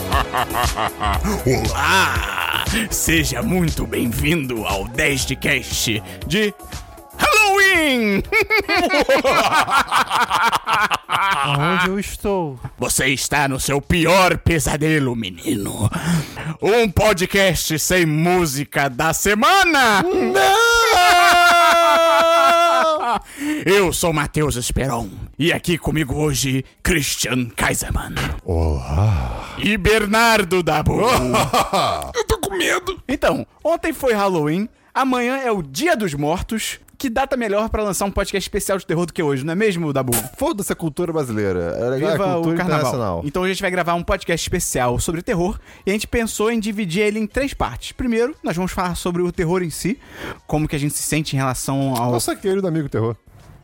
Olá! Seja muito bem-vindo ao 10 de Cast de Halloween! Aonde eu estou? Você está no seu pior pesadelo, menino. Um podcast sem música da semana! Não! Eu sou Matheus Esperon e aqui comigo hoje Christian Kaiserman. Olá. E Bernardo Dabu. Eu tô com medo. Então, ontem foi Halloween, amanhã é o Dia dos Mortos. Que data melhor pra lançar um podcast especial de terror do que hoje, não é mesmo, Dabu? Foda-se a cultura brasileira. É legal Viva a cultura o carnaval. internacional. Então hoje a gente vai gravar um podcast especial sobre terror e a gente pensou em dividir ele em três partes. Primeiro, nós vamos falar sobre o terror em si, como que a gente se sente em relação ao. Nossa querido amigo terror.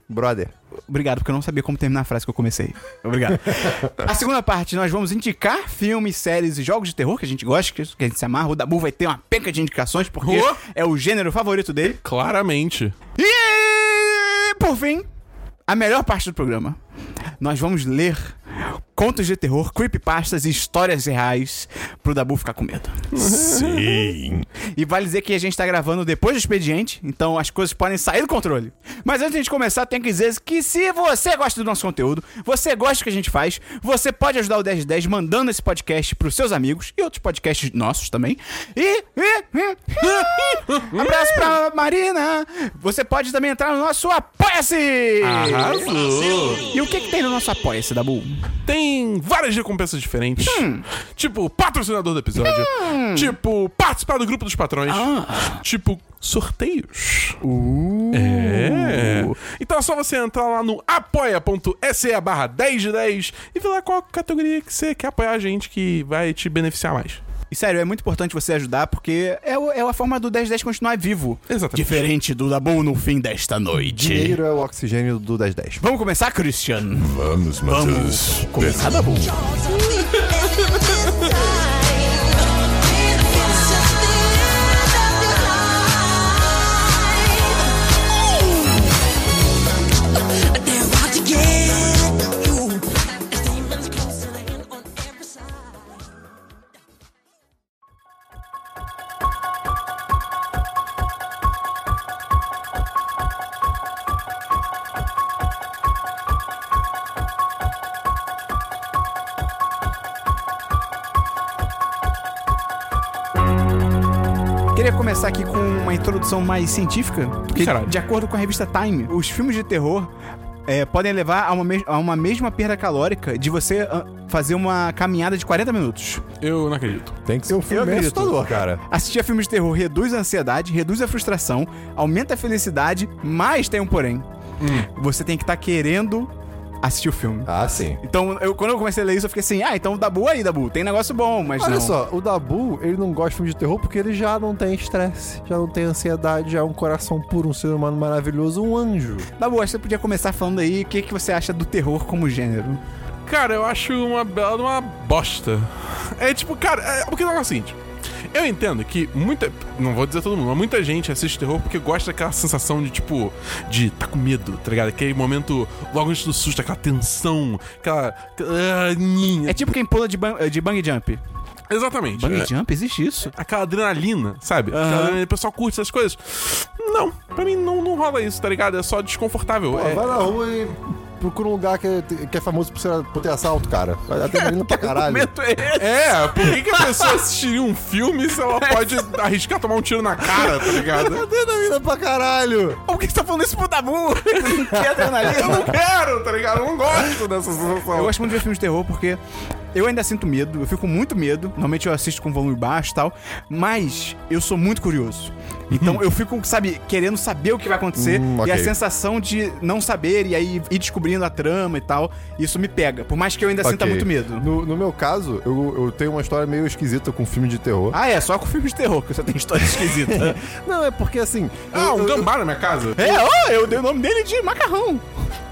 Brother. Obrigado, porque eu não sabia como terminar a frase que eu comecei. Obrigado. a segunda parte, nós vamos indicar filmes, séries e jogos de terror que a gente gosta, que a gente se amarra. O Dabu vai ter uma penca de indicações, porque Oh. é o gênero favorito dele. Claramente. E, por fim, a melhor parte do programa. Nós vamos ler contos de terror, creepypastas e histórias reais pro Dabu ficar com medo. Sim. E vale dizer que a gente tá gravando depois do expediente, então as coisas podem sair do controle. Mas antes de a gente começar, tem que dizer que se você gosta do nosso conteúdo, você gosta do que a gente faz, você pode ajudar o 1010 mandando esse podcast pros seus amigos e outros podcasts nossos também. E. e- e- abraço pra Marina! Você pode também entrar no nosso Apoia-se! Arrasou. E o que, que tem no nosso Apoia-se, Dabu? Tem várias recompensas diferentes. Tipo, patrocinador do episódio. Tipo, participar do grupo dos patrões. Tipo, sorteios. É. Então é só você entrar lá no apoia.se barra 10 de 10 e ver lá qual categoria que você quer apoiar a gente que vai te beneficiar mais. E sério, é muito importante você ajudar, porque é, o- é a forma do 1010 continuar vivo. Exatamente. Diferente do Dabu no fim desta noite. Dinheiro é o oxigênio do 1010. Vamos começar, Christian? Vamos, Vamos começar, Dabu. Introdução mais científica. Porque, caralho? de acordo com a revista Time, os filmes de terror é, podem levar a uma, a uma mesma perda calórica de você fazer uma caminhada de 40 minutos. Eu não acredito. Tem que ser um Eu filme acredito. assustador, cara. Assistir a filmes de terror reduz a ansiedade, reduz a frustração, aumenta a felicidade, mas tem um porém. Você tem que estar querendo assistir o filme. Ah, sim. Então, eu, quando eu comecei a ler isso, eu fiquei assim, ah, então Dabu aí, Dabu, tem negócio bom, mas Olha não. só, o Dabu, ele não gosta de filme de terror porque ele já não tem estresse, já não tem ansiedade, já é um coração puro, um ser humano maravilhoso, um anjo. Dabu, acho que você podia começar falando aí o que, que você acha do terror como gênero. Cara, eu acho uma bela de uma bosta. É tipo, cara, é, porque o negócio é o seguinte. Eu entendo que muita. Não vou dizer todo mundo, mas muita gente assiste terror porque gosta daquela sensação de, tipo, de tá com medo, tá ligado? Aquele momento logo antes do susto, aquela tensão, aquela. ah. É tipo quem pula de, ban- de bang jump. Exatamente. Bang É. jump? Existe isso? Aquela adrenalina, sabe? Aquela Aham. adrenalina, o pessoal curte essas coisas. Não, pra mim não, não rola isso, tá ligado? É só desconfortável. Pô, é, vai na rua e procura um lugar que é, que é famoso por, ser, por ter assalto, cara. Vai dar adrenalina pra caralho. Momento é esse? É, por que, que a pessoa assistiria um filme se ela pode arriscar tomar um tiro na cara, tá ligado? Adrenalina pra caralho. Por que você tá falando isso pro Dabu? que Eu adrenalina? não quero, tá ligado? Eu não gosto dessa sensação. Eu gosto muito de ver filmes de terror porque eu ainda sinto medo, eu fico com muito medo. Normalmente eu assisto com volume baixo e tal, mas eu sou muito curioso. Então eu fico, sabe, querendo saber o que vai acontecer Hum, e a sensação de não saber e aí ir descobrindo a trama e tal, isso me pega. Por mais que eu ainda sinta Ok. muito medo. No, no meu caso, eu, eu tenho uma história meio esquisita com filme de terror. Ah, é, só com filmes de terror que você tem história esquisita. Não, é porque assim. Ah, eu- um eu- gambá na minha casa? é, ó, eu dei o nome dele de macarrão.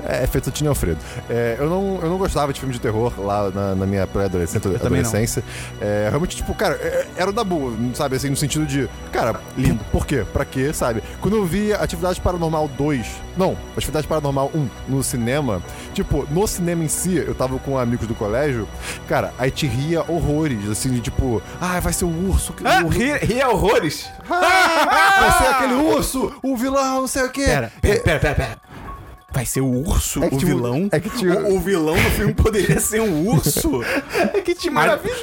É, Fettuccine Alfredo. É, eu, não, eu não gostava de filme de terror lá na, na minha pré-adolescência. adolescência. É, realmente, tipo, cara, é- era da boa, sabe? Assim, no sentido de, cara, lindo. Por quê? Pra quê, sabe? Quando eu vi Atividade Paranormal 2, não, Atividade Paranormal 1 no cinema, tipo, no cinema em si, eu tava com amigos do colégio, cara, aí te ria horrores, assim, de tipo, ah, vai ser o urso. Ah, o urso ri, ri a horrores. vai ser aquele urso, o vilão, não sei o quê. Pera, pera, pera, pera, pera. Vai ser o urso, É o vilão? é o, o vilão no filme poderia ser um urso? É que tinha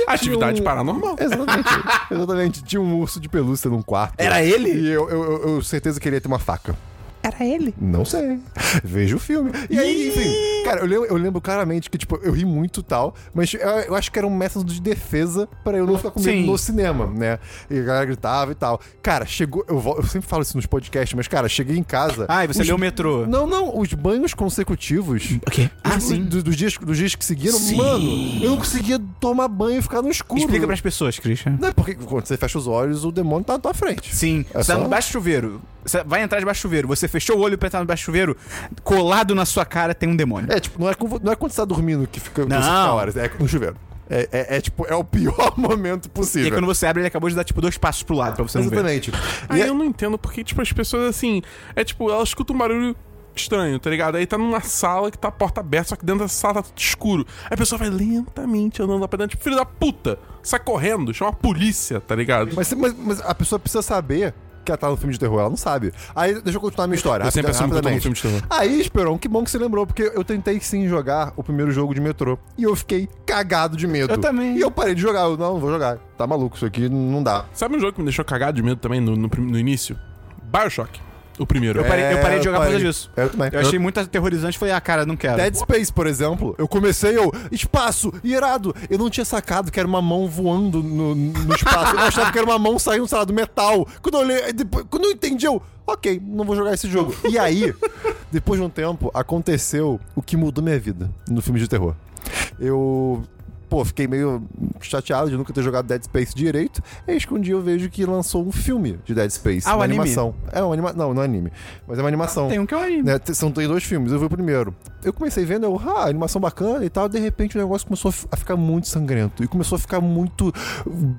Atividade Tinha um- paranormal. Exatamente. Exatamente. Tinha um urso de pelúcia num quarto. Era ele? E eu, eu, eu, eu certeza que ele ia ter uma faca. Era ele. Não sei. Veja o filme. E aí, enfim, cara, eu lembro, eu lembro claramente que, tipo, eu ri muito e tal, mas eu, eu acho que era um método de defesa pra eu não ficar com medo Sim. no cinema, né? E a galera gritava e tal. Cara, chegou. Eu, eu sempre falo isso nos podcasts, mas, cara, cheguei em casa. Ah, e você os- leu o metrô. Não, não, os banhos consecutivos. O quê? Ah, Os- sim. do- dos, dias, dos dias que seguiram, Sim. mano, eu não conseguia tomar banho e ficar no escuro. Explica pras pessoas, Christian. Não é porque quando você fecha os olhos, o demônio tá na tua frente. Sim, É você tá só- no baixo do chuveiro. Você vai entrar debaixo do chuveiro. Você fechou o olho pra entrar no baixo chuveiro. Colado na sua cara tem um demônio. É, tipo, não é, com- não é quando você tá dormindo que fica, Não. fica horas, é no chuveiro. É, é- é, tipo, é o pior momento E possível. aí quando você abre, ele acabou de dar tipo dois passos pro lado pra você não ver. Exatamente. Aí E é- eu não entendo porque, tipo, as pessoas assim. É tipo, elas escutam um barulho estranho, tá ligado? Aí tá numa sala que tá a porta aberta, só que dentro dessa sala tá tudo escuro. Aí a pessoa vai lentamente andando lá pra dentro, tipo, filho da puta, sai correndo, chama a polícia, tá ligado? mas, mas- mas a pessoa precisa saber que ela tá no filme de terror, ela não sabe. Aí, deixa eu continuar a minha história. Eu sempre assumo que eu tô no filme de terror. Aí, Esperon, que bom que você lembrou, porque eu tentei sim jogar o primeiro jogo de metrô. E eu fiquei cagado de medo. Eu também. E eu parei de jogar. Eu, não, não vou jogar. Tá maluco, isso aqui não dá. Sabe um jogo que me deixou cagado de medo também no, no, no início? Bioshock. O primeiro. Eu parei, eu parei de jogar por causa parei. disso. Eu também. Eu achei muito aterrorizante falei, ah, cara, não quero. Dead Space, por exemplo, eu comecei, eu, espaço, irado. Eu não tinha sacado que era uma mão voando no, no espaço. Eu achava que era uma mão saindo, sei lá, do metal. Quando eu olhei, depois, quando eu entendi, eu, ok, não vou jogar esse jogo. E aí, depois de um tempo, aconteceu o que mudou minha vida no filme de terror. Eu. Pô, fiquei meio chateado de nunca ter jogado Dead Space direito. Eis que um dia eu vejo que lançou um filme de Dead Space. Ah, uma anime? animação. É uma anima... Não, não é anime. Mas é uma animação. Tem um que eu anime. Né, são tem dois filmes, eu vi o primeiro. Eu comecei vendo, eu, ah, animação bacana e tal, de repente o negócio começou a ficar muito sangrento. E começou a ficar muito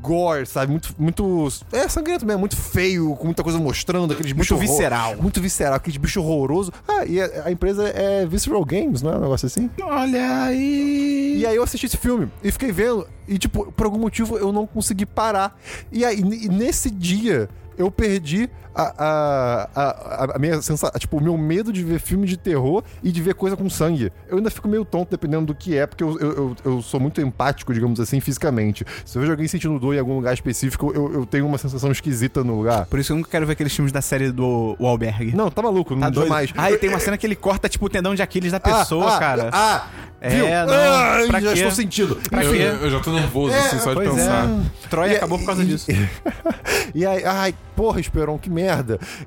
gore, sabe? Muito, muito. É sangrento mesmo, muito feio, com muita coisa mostrando, aqueles Muito bichos. horror- visceral. Muito visceral, aqueles bichos horrorosos. Ah, e a, a empresa é Visceral Games, não é um negócio assim? Olha aí. E aí eu assisti esse filme e fiquei vendo, e tipo, por algum motivo eu não consegui parar. E aí, nesse dia, eu perdi a, a, a, a minha sensação, tipo, o meu medo de ver filme de terror e de ver coisa com sangue. Eu ainda fico meio tonto dependendo do que é, porque eu, eu, eu, eu sou muito empático, digamos assim, fisicamente. Se eu vejo alguém sentindo dor em algum lugar específico, eu, eu tenho uma sensação esquisita no lugar. Por isso eu nunca quero ver aqueles filmes da série do o Albergue. Não, tá maluco, Tá não doido? jamais. Ah, e tem uma cena que ele corta, tipo, o tendão de Aquiles da pessoa, ah, cara. Ah, É, viu? não, Ah, pra já quê? estou sentindo. Pra eu, eu- já tô nervoso, É, assim, só de pois pensar. é. Troia acabou por causa e- disso. E aí, ai, porra, Esperon, que merda.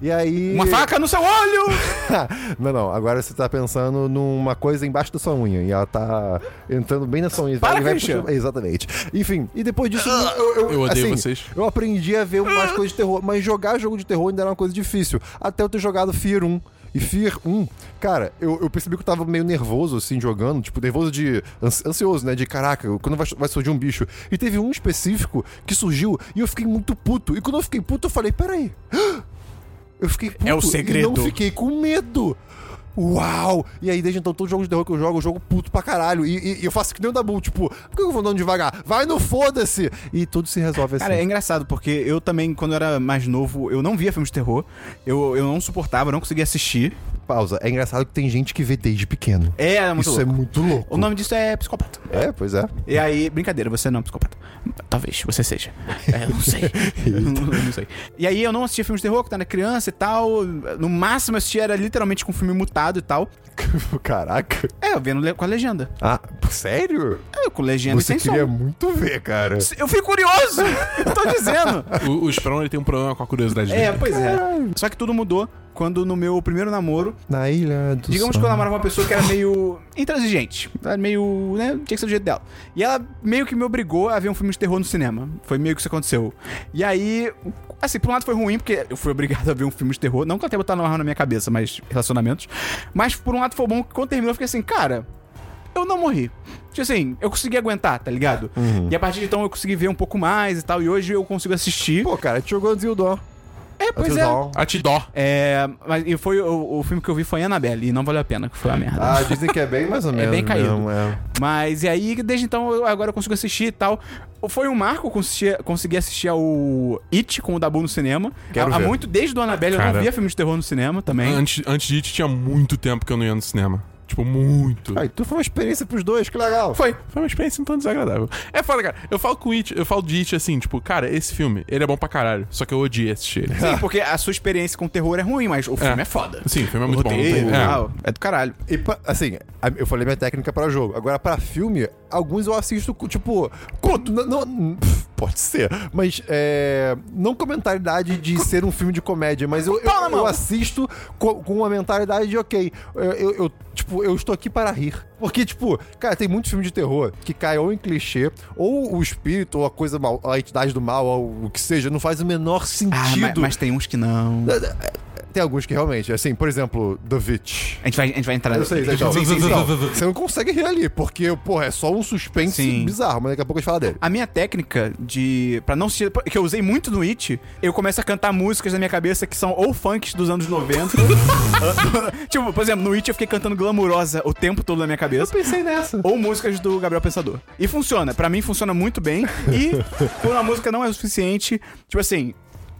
E aí. Uma faca no seu olho! não, não, agora você tá pensando numa coisa embaixo da sua unha. E ela tá entrando bem na sua unha. Para, vai puxando- Exatamente. Enfim, e depois disso. eu, eu, Eu odeio assim, vocês. Eu aprendi a ver mais coisas de terror. Mas jogar jogo de terror ainda era uma coisa difícil. Até eu ter jogado Fear 1. E Fear 1, cara, eu, eu percebi que eu tava meio nervoso, assim, jogando. Tipo, nervoso de. ansi- ansioso, né? De caraca, quando vai, vai surgir um bicho. E teve um específico que surgiu e eu fiquei muito puto. E quando eu fiquei puto, eu falei: peraí. Eu fiquei puto É o e segredo. não fiquei com medo. Uau! E aí, desde então, todo jogo de terror que eu jogo, eu jogo puto pra caralho. E, e- e eu faço que nem o Dabu, tipo, por que eu vou andando devagar? Vai no foda-se! E tudo se resolve assim. Cara, é engraçado, porque eu também, quando eu era mais novo, eu não via filmes de terror. Eu, eu não suportava, eu não conseguia assistir. Pausa. É engraçado que tem gente que vê desde pequeno. É, é muito Isso é louco. muito louco. O nome disso é psicopata. É, pois é. E aí, brincadeira, você não é um psicopata. Talvez você seja. É, eu não sei. não, não sei. E aí eu não assistia filmes de terror quando era criança e tal. No máximo eu assistia era literalmente com filme mutado e tal. Caraca. É, eu vendo com a legenda. Ah, sério? É, com legenda Você e sem queria som. muito ver, cara. Eu fui curioso! eu tô dizendo. O, o ele tem um problema com a curiosidade É, dele. pois é. Só que tudo mudou quando no meu primeiro namoro, Na ilha do digamos sol. que eu namorava uma pessoa que era meio intransigente. Ela era meio, né, tinha que ser do jeito dela. E ela meio que me obrigou a ver um filme de terror no cinema. Foi meio que isso aconteceu. E aí, assim, por um lado foi ruim, porque eu fui obrigado a ver um filme de terror. Não que tenha botado na minha cabeça, mas relacionamentos. Mas por um lado foi bom que quando terminou eu fiquei assim, cara, eu não morri. Tipo assim, eu consegui aguentar, tá ligado? E a partir de então eu consegui ver um pouco mais e tal. E hoje eu consigo assistir. Pô, cara, te jogou Zildó. É, pois é. A te dó. É, mas e foi o, o filme que eu vi foi Annabelle e não valeu a pena, que foi uma merda. Ah, dizem que é bem mais ou menos. bem caído. mesmo, é. Mas e aí, desde então, eu, agora eu consigo assistir e tal. Foi um marco conseguir, conseguir assistir ao It com o Dabu no cinema. Quero há, há ver. muito, desde o Annabelle, eu Cara. não via filme de terror no cinema também. Antes, antes de It tinha muito tempo que eu não ia no cinema. Tipo, muito. Ah, então foi uma experiência pros dois, que legal. Foi. Foi uma experiência um tanto desagradável. É foda, cara. Eu falo com It, eu falo de It assim, tipo, cara, esse filme, ele é bom pra caralho. Só que eu odiei assistir ele. Sim, porque a sua experiência com terror é ruim, mas o filme é, foda. Sim, o filme é O muito roteiro, bom. É. tal, é do caralho. E, assim, eu falei minha técnica pra jogo. Agora, pra filme, alguns eu assisto, tipo... Conto. Não, não- pff, pode ser. Mas, é... Não com a mentalidade de ser um filme de comédia, mas eu, eu, eu assisto co- com uma mentalidade de, ok, eu, eu- eu, tipo, eu estou aqui para rir. Porque, tipo, cara, tem muito filme de terror que cai ou em clichê, ou o espírito, ou a coisa mal, a entidade do mal, ou o que seja, não faz o menor Ah, sentido. mas, mas tem uns que não. Tem alguns que realmente, assim, por exemplo, The Witch. A gente vai, a gente vai entrar Eu sei, então, Sim, sim, sim. Não, Você não consegue rir ali, porque, porra, é só um suspense Sim. bizarro, mas daqui a pouco a gente fala dele. A minha técnica de. Pra não assistir. Que eu usei muito no It, eu começo a cantar músicas na minha cabeça que são ou funks dos anos 90. tipo, por exemplo, no It eu fiquei cantando glamurosa o tempo todo na minha cabeça. Pensei nessa. Ou músicas do Gabriel Pensador. E funciona. Pra mim funciona muito bem. E quando uma música não é o suficiente, tipo assim.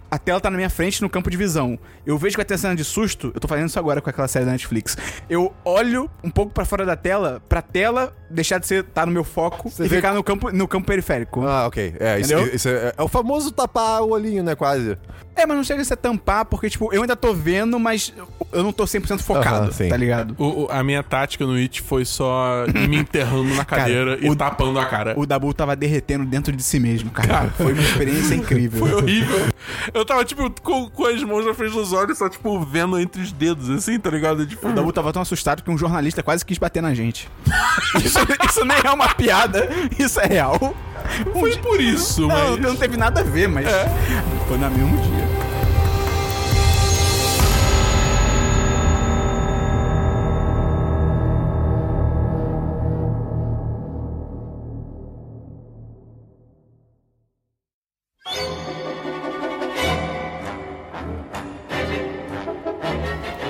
A tela tá na minha frente no campo de visão. Eu vejo que vai ter cena de susto. Eu tô fazendo isso agora com aquela série da Netflix. Eu olho um pouco pra fora da tela, pra tela deixar de ser tá no meu foco Você e vê ficar no campo, no campo periférico. Ah, ok. É, isso, isso é, é o famoso tapar o olhinho, né, quase. É, mas não chega a ser tampar, porque, tipo, eu ainda tô vendo, mas eu não tô 100% focado, sim. tá ligado? O- o- a minha tática no It foi só me enterrando na cadeira e o- tapando a cara. O Dabu tava derretendo dentro de si mesmo, cara. Foi uma experiência incrível. Foi horrível. Eu tava, tipo, com, com as mãos na frente dos olhos, só, tipo, vendo entre os dedos, assim, tá ligado? Tipo, O Dabu tava tão assustado que um jornalista quase quis bater na gente. Isso, isso nem é uma piada, isso é real. Um foi dia- por isso, Não, mas... não teve nada a ver, mas foi no mesmo dia.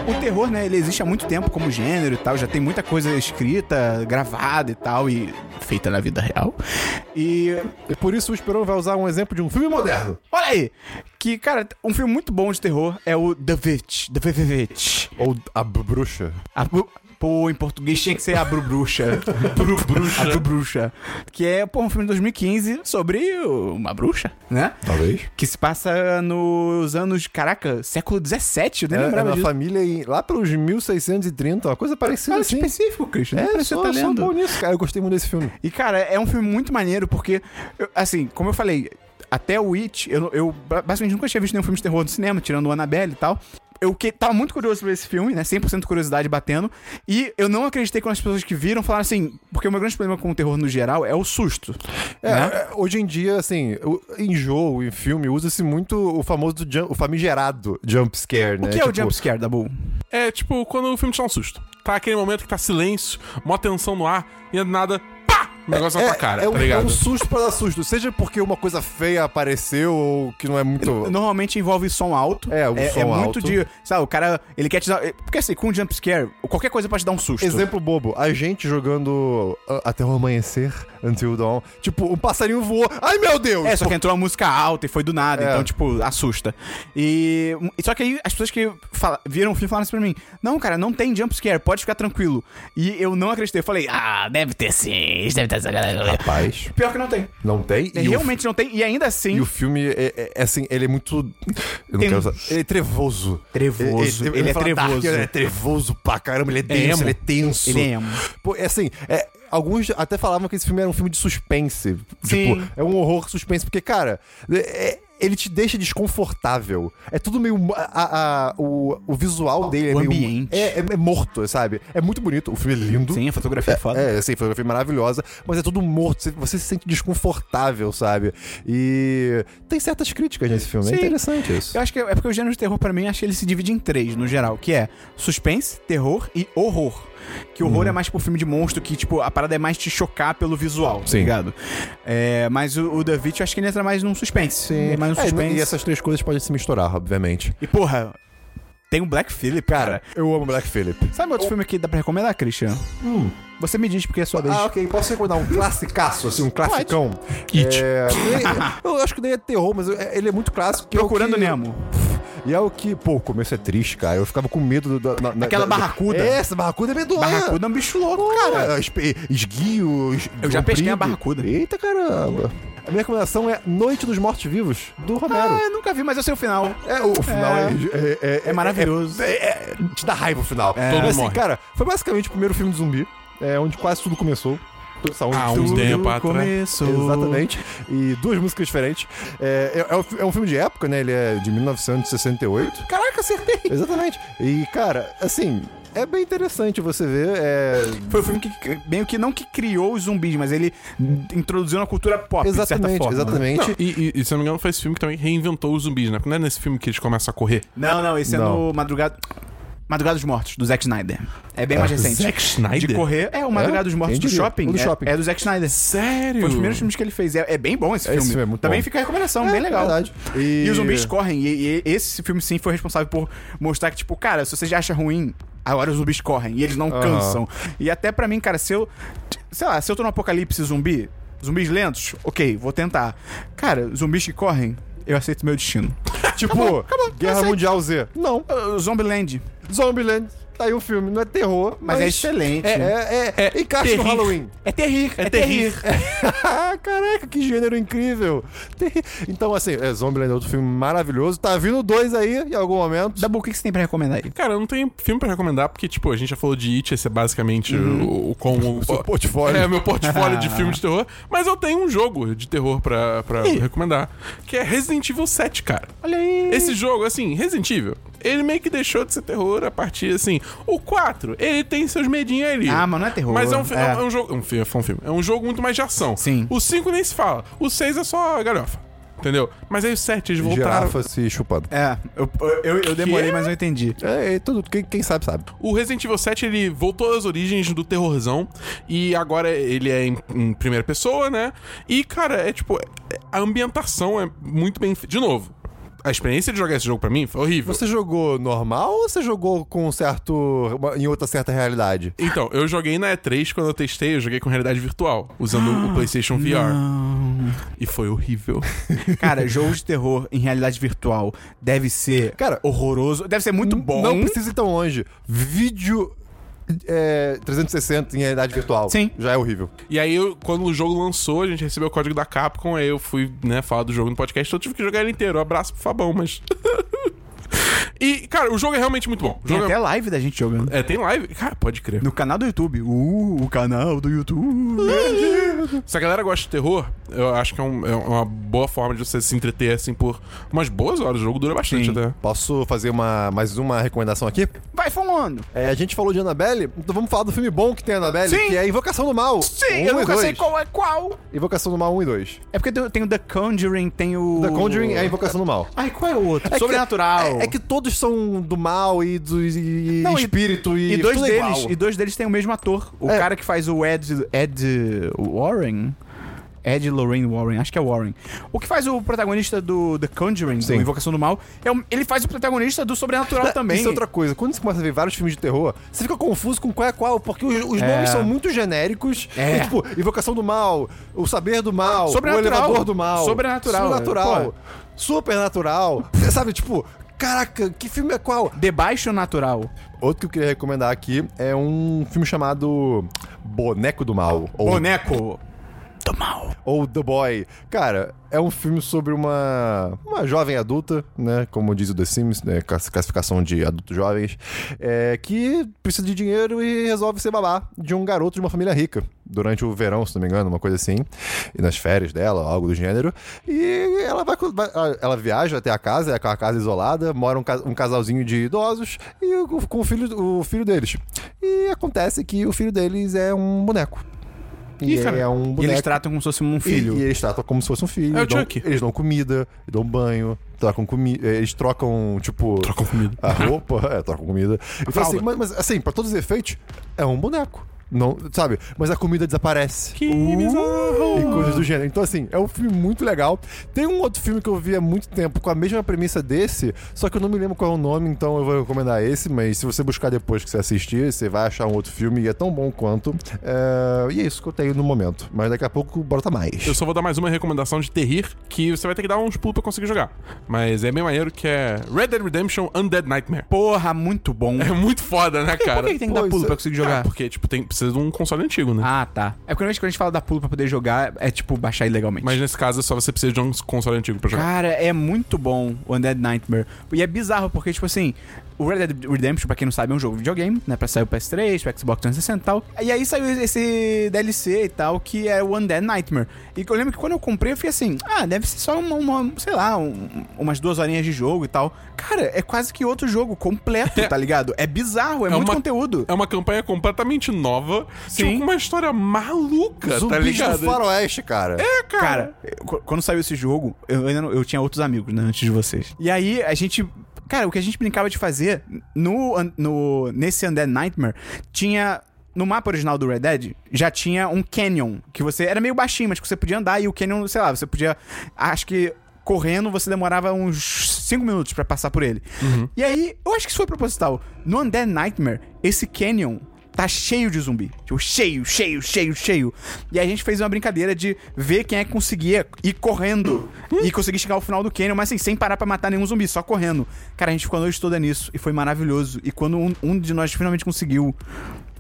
O terror, né, ele existe há muito tempo como gênero e tal, já tem muita coisa escrita, gravada e tal, e feita na vida real. E E por isso o Esperão vai usar um exemplo de um filme moderno. Olha aí! Que, cara, um filme muito bom de terror é o The Witch. The Witch. Ou A Bruxa. A Pô, em português tinha que ser a Bru Bruxa. Bru Bruxa. A Bru Bruxa. Que é, pô, um filme de 2015 sobre uma bruxa, né? Talvez. Que se passa nos anos, caraca, século 17, eu nem É, é lembrava na disso. família em- lá pelos 1630, uma coisa parecida Cara, assim. específico, Christian. É, você tá lendo. bom nisso, cara. Eu gostei muito desse filme. E, cara, é um filme muito maneiro porque, eu- assim, como eu falei, até o It, eu, eu basicamente nunca tinha visto nenhum filme de terror no cinema, tirando o Annabelle e tal. Eu que, tava muito curioso por esse filme, né? 100% curiosidade batendo. E eu não acreditei quando as pessoas que viram falaram assim. Porque o meu grande problema com o terror no geral é o susto. É, né? é, hoje em dia, assim, em jogo, em filme, usa-se muito o famoso, jump, o famigerado jump scare, né? O que é o Tipo, jump scare, Dabu? É tipo quando o filme te dá um susto. Tá aquele momento que tá silêncio, mó tensão no ar, e do nada, O negócio na tua cara, é, tá um, é ligado? um susto pra dar susto. Seja porque uma coisa feia apareceu ou que não é muito. Normalmente envolve som alto. É, o é, som é muito alto. de. Sabe, o cara. Ele quer te dar. Porque assim, com jump scare, qualquer coisa pode te dar um susto. Exemplo bobo, a gente jogando uh, até o amanhecer, Until Dawn. Tipo, um passarinho voou. Ai meu Deus! É, só que entrou uma música alta e foi do nada, É. então, tipo, assusta. E. Só que aí as pessoas que fala- viram o filme falaram assim pra mim: Não, cara, não tem jump scare, pode ficar tranquilo. E eu não acreditei. Eu falei, ah, deve ter sim, deve ter essa galera. Rapaz, Pior que não tem. não tem? E Realmente não tem. E ainda assim. E o filme é, é- é assim, ele é muito. Eu não quero usar. Ele é trevoso. Trevoso. Ele ia é falar trevoso. dark, ele é trevoso pra caramba, ele é denso, emo. ele é tenso. Ele é emo. Pô, é assim, é, alguns até falavam que esse filme era um filme de suspense. Sim. Tipo, é um horror suspense, porque, cara, é- ele te deixa desconfortável. É tudo meio. A, a- o, o visual dele é meio. ambiente. É, é- é morto, sabe? É muito bonito. O filme é lindo. Sim, a fotografia é foda. É, assim, fotografia maravilhosa, mas é tudo morto. Você, você se sente desconfortável, sabe? E tem certas críticas nesse filme. Sim. É interessante isso. Eu acho que é porque o gênero de terror, pra mim, acho que ele se divide em três, no geral, que é suspense, terror e horror. Que Uhum. horror é mais tipo filme de monstro, que, tipo, a parada é mais te chocar pelo visual, tá Sim. ligado? É, mas o, o eu acho que ele entra mais num suspense. É mais um É, suspense. e essas três coisas podem se misturar, obviamente. E, porra, tem o Black Phillip, cara. Eu amo Black Phillip. Sabe outro filme que dá pra recomendar, Christian? Você me diz porque é sua vez. Ah, ok. Posso recomendar um classicaço, assim, um classicão? It. É, eu acho que nem é terror, mas é- ele é muito clássico. que é o Procurando que- Nemo. E é o que, pô, o começo é triste, cara. Eu ficava com medo do, da- na- na- Aquela da- barracuda. Essa barracuda é medonha. Barracuda é um bicho louco, cara. Cara, espe- esguio. es- Eu já pesquei a barracuda. Eita caramba. A minha recomendação é Noite dos Mortos Vivos, do Romero. Ah, eu nunca vi, mas eu sei o final. É, o final é, é, é- É maravilhoso. É, é- te dá raiva o final. Todo Mas, mundo assim, morre. cara, foi basicamente o primeiro filme de zumbi, é, onde quase tudo começou. Onde Ah, um tempo atrás. começou. Exatamente. E duas músicas diferentes. É, é, é um é um filme de época, né? Ele é de 1968. Caraca, acertei. Exatamente. E, cara, assim, é bem interessante você ver. É... Foi o filme que meio que não que criou os zumbis, mas ele introduziu na cultura pop, de certa Exatamente, forma. né? exatamente. Não, e, e, e se eu não me engano, foi esse filme que também reinventou os zumbis, né? Porque não é nesse filme que eles começam a correr. Não, não, esse é Não. no Madrugada... Madrugada dos Mortos, do Zack Snyder. É bem mais recente. Zack Snyder? De correr. É, o Madrugada dos Mortos do shopping. Do é, shopping. É do Zack Snyder. Sério? Foi um dos primeiros filmes que ele fez. É, é bem bom esse Esse filme. filme é muito Também bom. fica a recomendação, É, bem legal. verdade. E- E... os zumbis correm. E, e esse filme, sim, foi responsável por mostrar que, tipo, cara, se você já acha ruim, agora os zumbis correm. E eles não Aham. cansam. E até pra mim, cara, se eu. Sei lá, se eu tô no apocalipse zumbi, zumbis lentos, ok, vou tentar. Cara, zumbis que correm, eu aceito meu destino. Tipo, Guerra aceito. Mundial Z. Não. Uh, Zombieland. Zombieland. Tá aí um filme. Não é terror, Mas é excelente. É, é, é, É encaixa no terrir. Halloween. É terrir, é, É terrir. Ah, Caraca, que gênero incrível. Terri- Então, assim, é, Zombieland é outro filme maravilhoso. Tá vindo dois aí em algum momento. Dabu, o que que você tem pra recomendar aí? Cara, eu não tenho filme pra recomendar, porque, tipo, a gente já falou de It, esse é basicamente o, o, com o, seu portfólio. É, meu portfólio de filme de terror. Mas eu tenho um jogo de terror pra, pra recomendar, que é Resident Evil 7, cara. Olha aí. Esse jogo, assim, Resident Evil, ele meio que deixou de ser terror a partir, assim... O 4, ele tem seus medinhos ali. Ah, mas não é terror. Mas é um, É. é um jogo... Um, foi um filme. É um jogo muito mais de ação. Sim. O 5 nem se fala. O 6 é só galhofa. Entendeu? Mas aí o 7, eles voltaram... Girafa se chupando. É, eu, eu, eu demorei, mas eu entendi. É, é tudo. Quem, quem sabe, sabe. O Resident Evil 7 ele voltou às origens do terrorzão e agora ele é em, em primeira pessoa, né? E cara, é tipo, é- a ambientação é muito bem. De novo, a experiência de jogar esse jogo pra mim foi horrível. Você jogou normal ou você jogou com um certo. em outra certa realidade? Então, eu joguei na E3 quando eu testei, eu joguei com realidade virtual, usando o PlayStation VR. E foi horrível. Cara, jogo de terror em realidade virtual deve ser Cara, horroroso. Deve ser muito bom. Não precisa ir tão longe. Vídeo. É, 360 em realidade virtual. Sim. Já é horrível. E aí, eu- quando o jogo lançou, a gente recebeu o código da Capcom, aí eu fui, né, falar do jogo no podcast, então eu tive que jogar ele inteiro. Abraço pro Fabão, mas. e, cara, o jogo é realmente muito bom. O Tem jogo é- até live da gente jogando. É, tem live. Cara, pode crer. No canal do YouTube. Uh, o canal do YouTube. Se a galera gosta de terror, eu acho que é, um- é uma boa forma de você se entreter, assim, por umas boas horas. O jogo dura bastante Sim. até. Posso fazer uma, mais uma recomendação aqui? Vai falando. É, a gente falou de Annabelle, então vamos falar do filme bom que tem Annabelle, Sim. que é Invocação do Mal. Sim, Um eu e nunca sei dois. qual é qual. Invocação do Mal 1 e 2. É porque tem, tem o The Conjuring, tem o. The Conjuring é a Invocação do Mal. Ai, qual é o outro? É que- Sobrenatural. É, é que todos são do mal e do e, Não, espírito e, E dois é deles, igual. e dois deles têm o mesmo ator. O É. cara que faz o Ed, Ed Warren. Ed Lorraine Warren, acho que é Warren. O que faz o protagonista do The Conjuring, Sim. do Invocação do Mal, é o- ele faz o protagonista do Sobrenatural também. Isso é outra coisa. Quando você começa a ver vários filmes de terror, você fica confuso com qual é qual, porque os, os É. nomes são muito genéricos. É. E, tipo, Invocação do Mal, O Saber do Mal, Sobrenatural. O Elevador do Mal. Sobrenatural, Sobrenatural. pô. Supernatural. Você sabe, tipo, caraca, que filme é qual? Debaixo Natural. Outro que eu queria recomendar aqui é um filme chamado Boneco do Mal. Ou Boneco do Mal. ou The Boy. Cara, é um filme sobre uma, uma jovem adulta, né? Como diz o The Sims, né? class- Classificação de adultos jovens, é, que precisa de dinheiro e resolve ser babá de um garoto de uma família rica. Durante o verão, se não me engano, uma coisa assim. E nas férias dela, algo do gênero. E ela vai, ela viaja até a casa, é aquela casa isolada, mora um, ca- casalzinho de idosos e com o filho, o filho deles. E acontece que o filho deles é um boneco. E Ih, é um E boneco. eles tratam como se fosse um filho. E, e eles tratam como se fosse um filho. É o dão- Chuck. Eles dão comida, dão banho, trocam comida. Eles trocam, tipo. Trocam comida. A roupa, é, trocam comida. Então, assim, mas, mas, assim, pra todos os efeitos, é um boneco. Não, sabe? Mas a comida desaparece. Que bizarro. E coisas do gênero. Então, assim, é um filme muito legal. Tem um outro filme que eu vi há muito tempo com a mesma premissa desse, só que eu não me lembro qual é o nome, então eu vou recomendar esse. Mas se você buscar depois que você assistir, você vai achar um outro filme e é tão bom quanto. É, E é isso que eu tenho no momento. Mas daqui a pouco brota mais. Eu só vou dar mais uma recomendação de terrir que você vai ter que dar uns pulos pra conseguir jogar. Mas é bem maneiro que é Red Dead Redemption Undead Nightmare. Porra, muito bom. É muito foda, né, cara? Por que, que tem que Pô, dar pulo isso pra é- conseguir jogar? porque, tipo, tem, precisa de um console antigo, né? Ah, tá. É porque normalmente quando a gente fala dar pulo pra poder jogar, é tipo baixar ilegalmente. Mas nesse caso, é só você precisa de um console antigo pra jogar. Cara, é muito bom o Undead Nightmare. E é bizarro, porque, tipo assim, o Red Dead Redemption, pra quem não sabe, é um jogo de videogame, né? Pra sair o PS3, pro Xbox 360 e tal. E aí saiu esse DLC e tal, que é o Undead Nightmare. E eu lembro que quando eu comprei, eu fiquei assim, ah, deve ser só uma, uma, sei lá, um- umas duas horinhas de jogo e tal. Cara, é quase que outro jogo completo, tá ligado? É bizarro, é, muito uma- conteúdo. É uma campanha completamente nova, Sim. tipo, com uma história maluca, tá Zumbis ligado? do faroeste, cara. É, Cara, eu- quando saiu esse jogo, eu ainda não- eu tinha outros amigos, né, antes de vocês. E aí a gente. Cara, o que a gente brincava de fazer no, no nesse Undead Nightmare tinha. No mapa original do Red Dead, já tinha um canyon, que você. Era meio baixinho, mas que você podia andar e o canyon, sei lá, você podia. Acho que. Correndo, você demorava uns 5 minutos pra passar por ele. E aí, eu acho que isso foi proposital. No Undead Nightmare, esse canyon tá cheio de zumbi. Tipo, cheio, cheio, cheio, cheio. E aí a gente fez uma brincadeira de ver quem é que conseguia ir correndo e conseguir chegar ao final do canyon, mas assim, sem parar pra matar nenhum zumbi, só correndo. Cara, a gente ficou a noite toda nisso e foi maravilhoso. E quando um, um de nós finalmente conseguiu,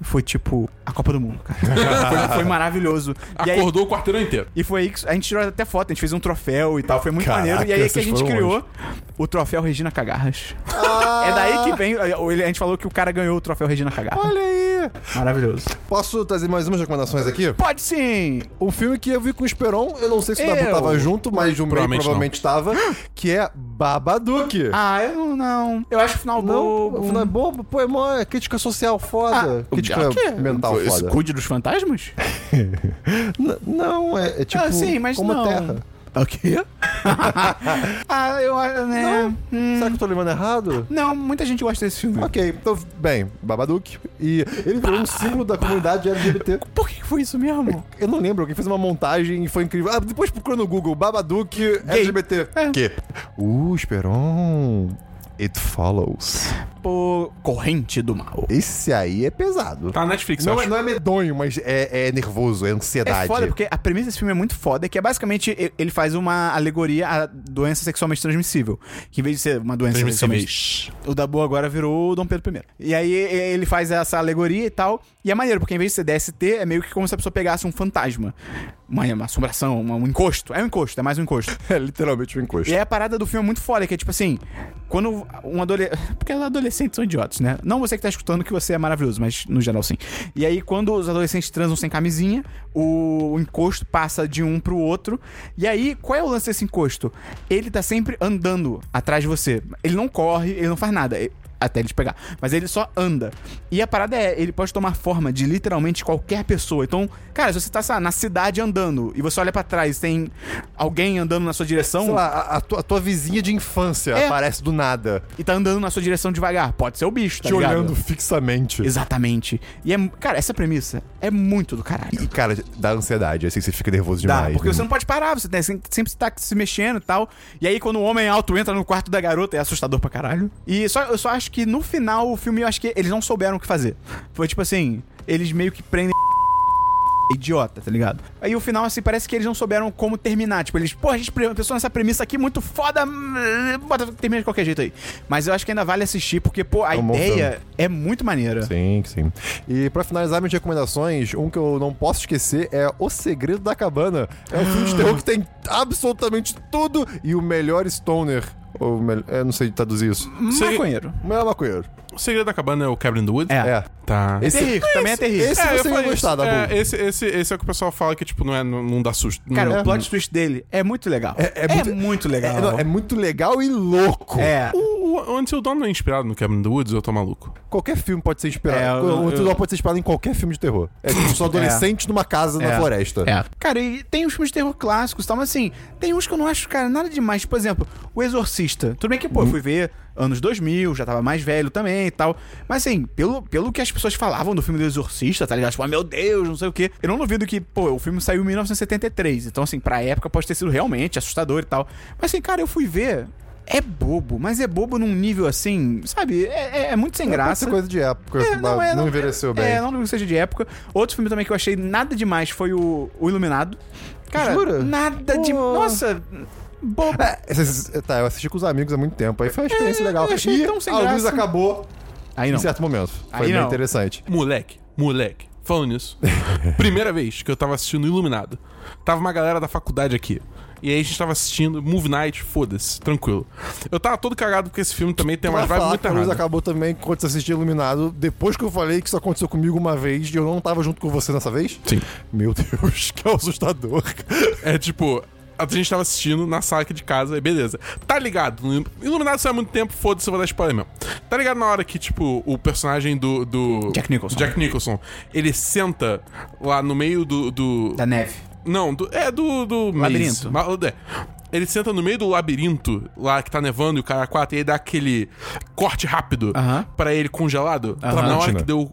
foi tipo a Copa do Mundo, cara. foi, foi maravilhoso. E aí- Acordou o quarteirão inteiro. e foi aí que a gente tirou até foto, a gente fez um troféu e tal, foi muito Caraca, maneiro. E aí que a gente criou o troféu Regina Cagarras. É daí que vem. A gente falou que o cara ganhou o troféu Regina Cagarras. Olha aí. Maravilhoso. Posso trazer mais umas recomendações aqui? Pode sim! Um filme que eu vi com o Esperon, eu não sei se o Dabu Eu? tava junto, mas o meio Provavelmente provavelmente estava, que é Babadook. Ah, eu não. Eu acho o final não, bobo. o final é bobo, pô, é, mó, crítica social foda. Ah, crítica o quê? mental foda. Cuide dos fantasmas? Não, é, é tipo ah, sim, mas como não. Terra. O quê? ah, eu acho, né? Hum, Será que eu tô lembrando errado? não, muita gente gosta desse filme. Ok, então, bem, Babadook. E ele virou um símbolo da comunidade LGBT. Por que foi isso mesmo? Eu não lembro, alguém fez uma montagem e foi incrível. Ah, depois procura no Google, Babadook LGBT. É. Que? Uh, Esperon. It Follows. Pô, corrente do mal. Esse aí é pesado. Tá na Netflix, eu Não é, não é medonho, mas é, é nervoso, é ansiedade. É foda, porque a premissa desse filme é muito foda, que é basicamente ele faz uma alegoria à doença sexualmente transmissível. Que em vez de ser uma doença sexualmente. O Dabu agora virou o Dom Pedro I. E aí ele faz essa alegoria e tal. E é maneiro, porque em vez de ser DST, é meio que como se a pessoa pegasse um fantasma. Uma, uma assombração, uma- um encosto. É um encosto, é mais um encosto. É literalmente um encosto. E aí a parada do filme é muito foda, que é tipo assim, quando um adolescente. Porque adolescentes são idiotas, né? Não você que tá escutando que você é maravilhoso, mas no geral sim. E aí, quando os adolescentes transam sem camisinha, o, o encosto passa de um pro outro. E aí, qual é o lance desse encosto? Ele tá sempre andando atrás de você. Ele não corre, ele não faz nada. Até ele te pegar. Mas ele só anda. E a parada é, ele pode tomar forma de literalmente qualquer pessoa. Então, cara, se você tá sei lá, na cidade andando e você olha pra trás, tem alguém andando na sua direção Sei lá, a, a tua, a tua vizinha de infância É. aparece do nada, e tá andando na sua direção devagar, pode ser o bicho, tá te ligado? olhando fixamente. Exatamente. E é, cara, essa premissa é muito do caralho. E, cara, dá ansiedade, assim, você fica nervoso Dá, demais. porque né? você não pode parar, você tem, sempre tá se mexendo e tal. E aí, quando o homem alto entra no quarto da garota, é assustador pra caralho. E só, eu só acho que no final o filme, eu acho que eles não souberam o que fazer. Foi tipo assim, eles meio que prendem. idiota, tá ligado? Aí o final, assim, parece que eles não souberam como terminar. Tipo, eles, pô, a gente pensou nessa premissa aqui muito foda, bota, termina de qualquer jeito aí. Mas eu acho que ainda vale assistir, porque, pô, a É um ideia é muito maneira. Sim, sim. E pra finalizar minhas recomendações, um que eu não posso esquecer é O Segredo da Cabana. É um filme de terror que tem absolutamente tudo e o melhor stoner. Ou melhor, eu não sei traduzir isso. Maconheiro. Melhor maconheiro. O segredo da cabana é o Cabin in the Woods? É. É. Tá. Esse, terrível, também é terrível. esse É, você falei gostar, da é, esse, esse, esse é o que o pessoal fala que, tipo, não, é, não, não dá susto. Cara, não, o plot twist dele é muito legal. É- é muito- legal. É, não, é muito legal e louco. É. O, o Until Dawn não é inspirado no Cabin in the Woods, eu tô maluco. Qualquer filme pode ser inspirado. É, eu- o eu- Until Dawn pode ser inspirado em qualquer filme de terror. É tipo, são adolescentes numa casa na É. floresta. É. Cara, e tem os filmes de terror clássicos e tal, mas assim, tem uns que eu não acho, cara, nada demais. Por exemplo, O Exorcista. Tudo bem que, pô, eu fui ver anos 2000, já tava mais velho também e tal. Mas assim, pelo, pelo que as pessoas falavam do filme do Exorcista, tá ligado? Tipo, ah, meu Deus, não sei o quê. Eu não duvido que, pô, o filme saiu em 1973. Então, assim, pra época pode ter sido realmente assustador e tal. Mas assim, cara, eu fui ver. É bobo, mas é bobo num nível assim, sabe? É, é- é muito sem Pode graça. coisa de época. É, não, é, não envelheceu bem. É, não que seja de época. Outro filme também que eu achei nada demais foi o, o Iluminado. Cara, Jura? nada de. Nossa, bobo. É, tá, eu assisti com os amigos há muito tempo. Aí foi uma experiência É, legal. eu achei e tão sem a luz graça. acabou Aí em não. certo momento. Foi Aí bem não. interessante. Moleque, moleque, falando nisso. primeira vez que eu tava assistindo Iluminado. Tava uma galera da faculdade aqui. E aí a gente tava assistindo Movie Night, foda-se, tranquilo. Eu tava todo cagado porque esse filme também tem vibes falar muito que a luz erradas. acabou também quando você assistiu Iluminado. Depois que eu falei que isso aconteceu comigo uma vez e eu não tava junto com você nessa vez? Sim. Meu Deus, que assustador. É tipo, a gente tava assistindo na sala aqui de casa, e beleza. Tá ligado? Iluminado saiu há muito tempo, foda-se, eu vou dar spoiler mesmo. Tá ligado na hora que, tipo, o personagem do. do Jack Nicholson. Jack Nicholson, ele senta lá no meio do. do Da neve. não, do, é do. do Labirinto. maze. É. Ele senta no meio do labirinto, lá que tá nevando e o cara quatro, e aí dá aquele corte rápido Aham. pra ele congelado. Aham. Na hora que deu.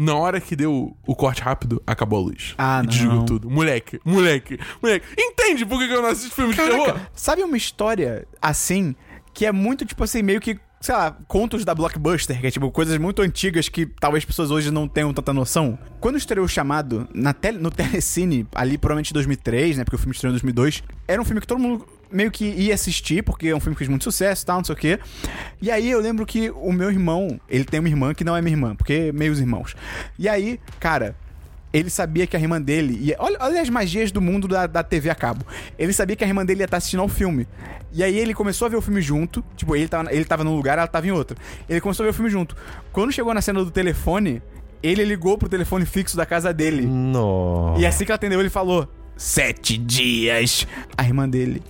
Na hora que deu o corte rápido, acabou a luz. Ah, e desligou não. tudo. Moleque, moleque, moleque. Entende por que eu não assisto filme de terror? Sabe uma história assim que é muito tipo assim, meio que. Sei lá, contos da Blockbuster, que é tipo coisas muito antigas que talvez pessoas hoje não tenham tanta noção. Quando estreou o chamado na tele, no Telecine, ali provavelmente em 2003, né? Porque o filme estreou em 2002, era um filme que todo mundo meio que ia assistir, porque é um filme que fez muito sucesso e tal, não sei o quê. E aí eu lembro que o meu irmão, ele tem uma irmã que não é minha irmã, porque meios irmãos. E aí, cara, ele sabia que a irmã dele ia. Olha, olha as magias do mundo da, da TV a cabo. Ele sabia que a irmã dele ia estar assistindo ao filme. E aí ele começou a ver o filme junto. Tipo, ele tava, ele tava num lugar, ela tava em outro. Ele começou a ver o filme junto. Quando chegou na cena do telefone, ele ligou pro telefone fixo da casa dele. Nossa. E assim que ela atendeu, ele falou: Sete dias. A irmã dele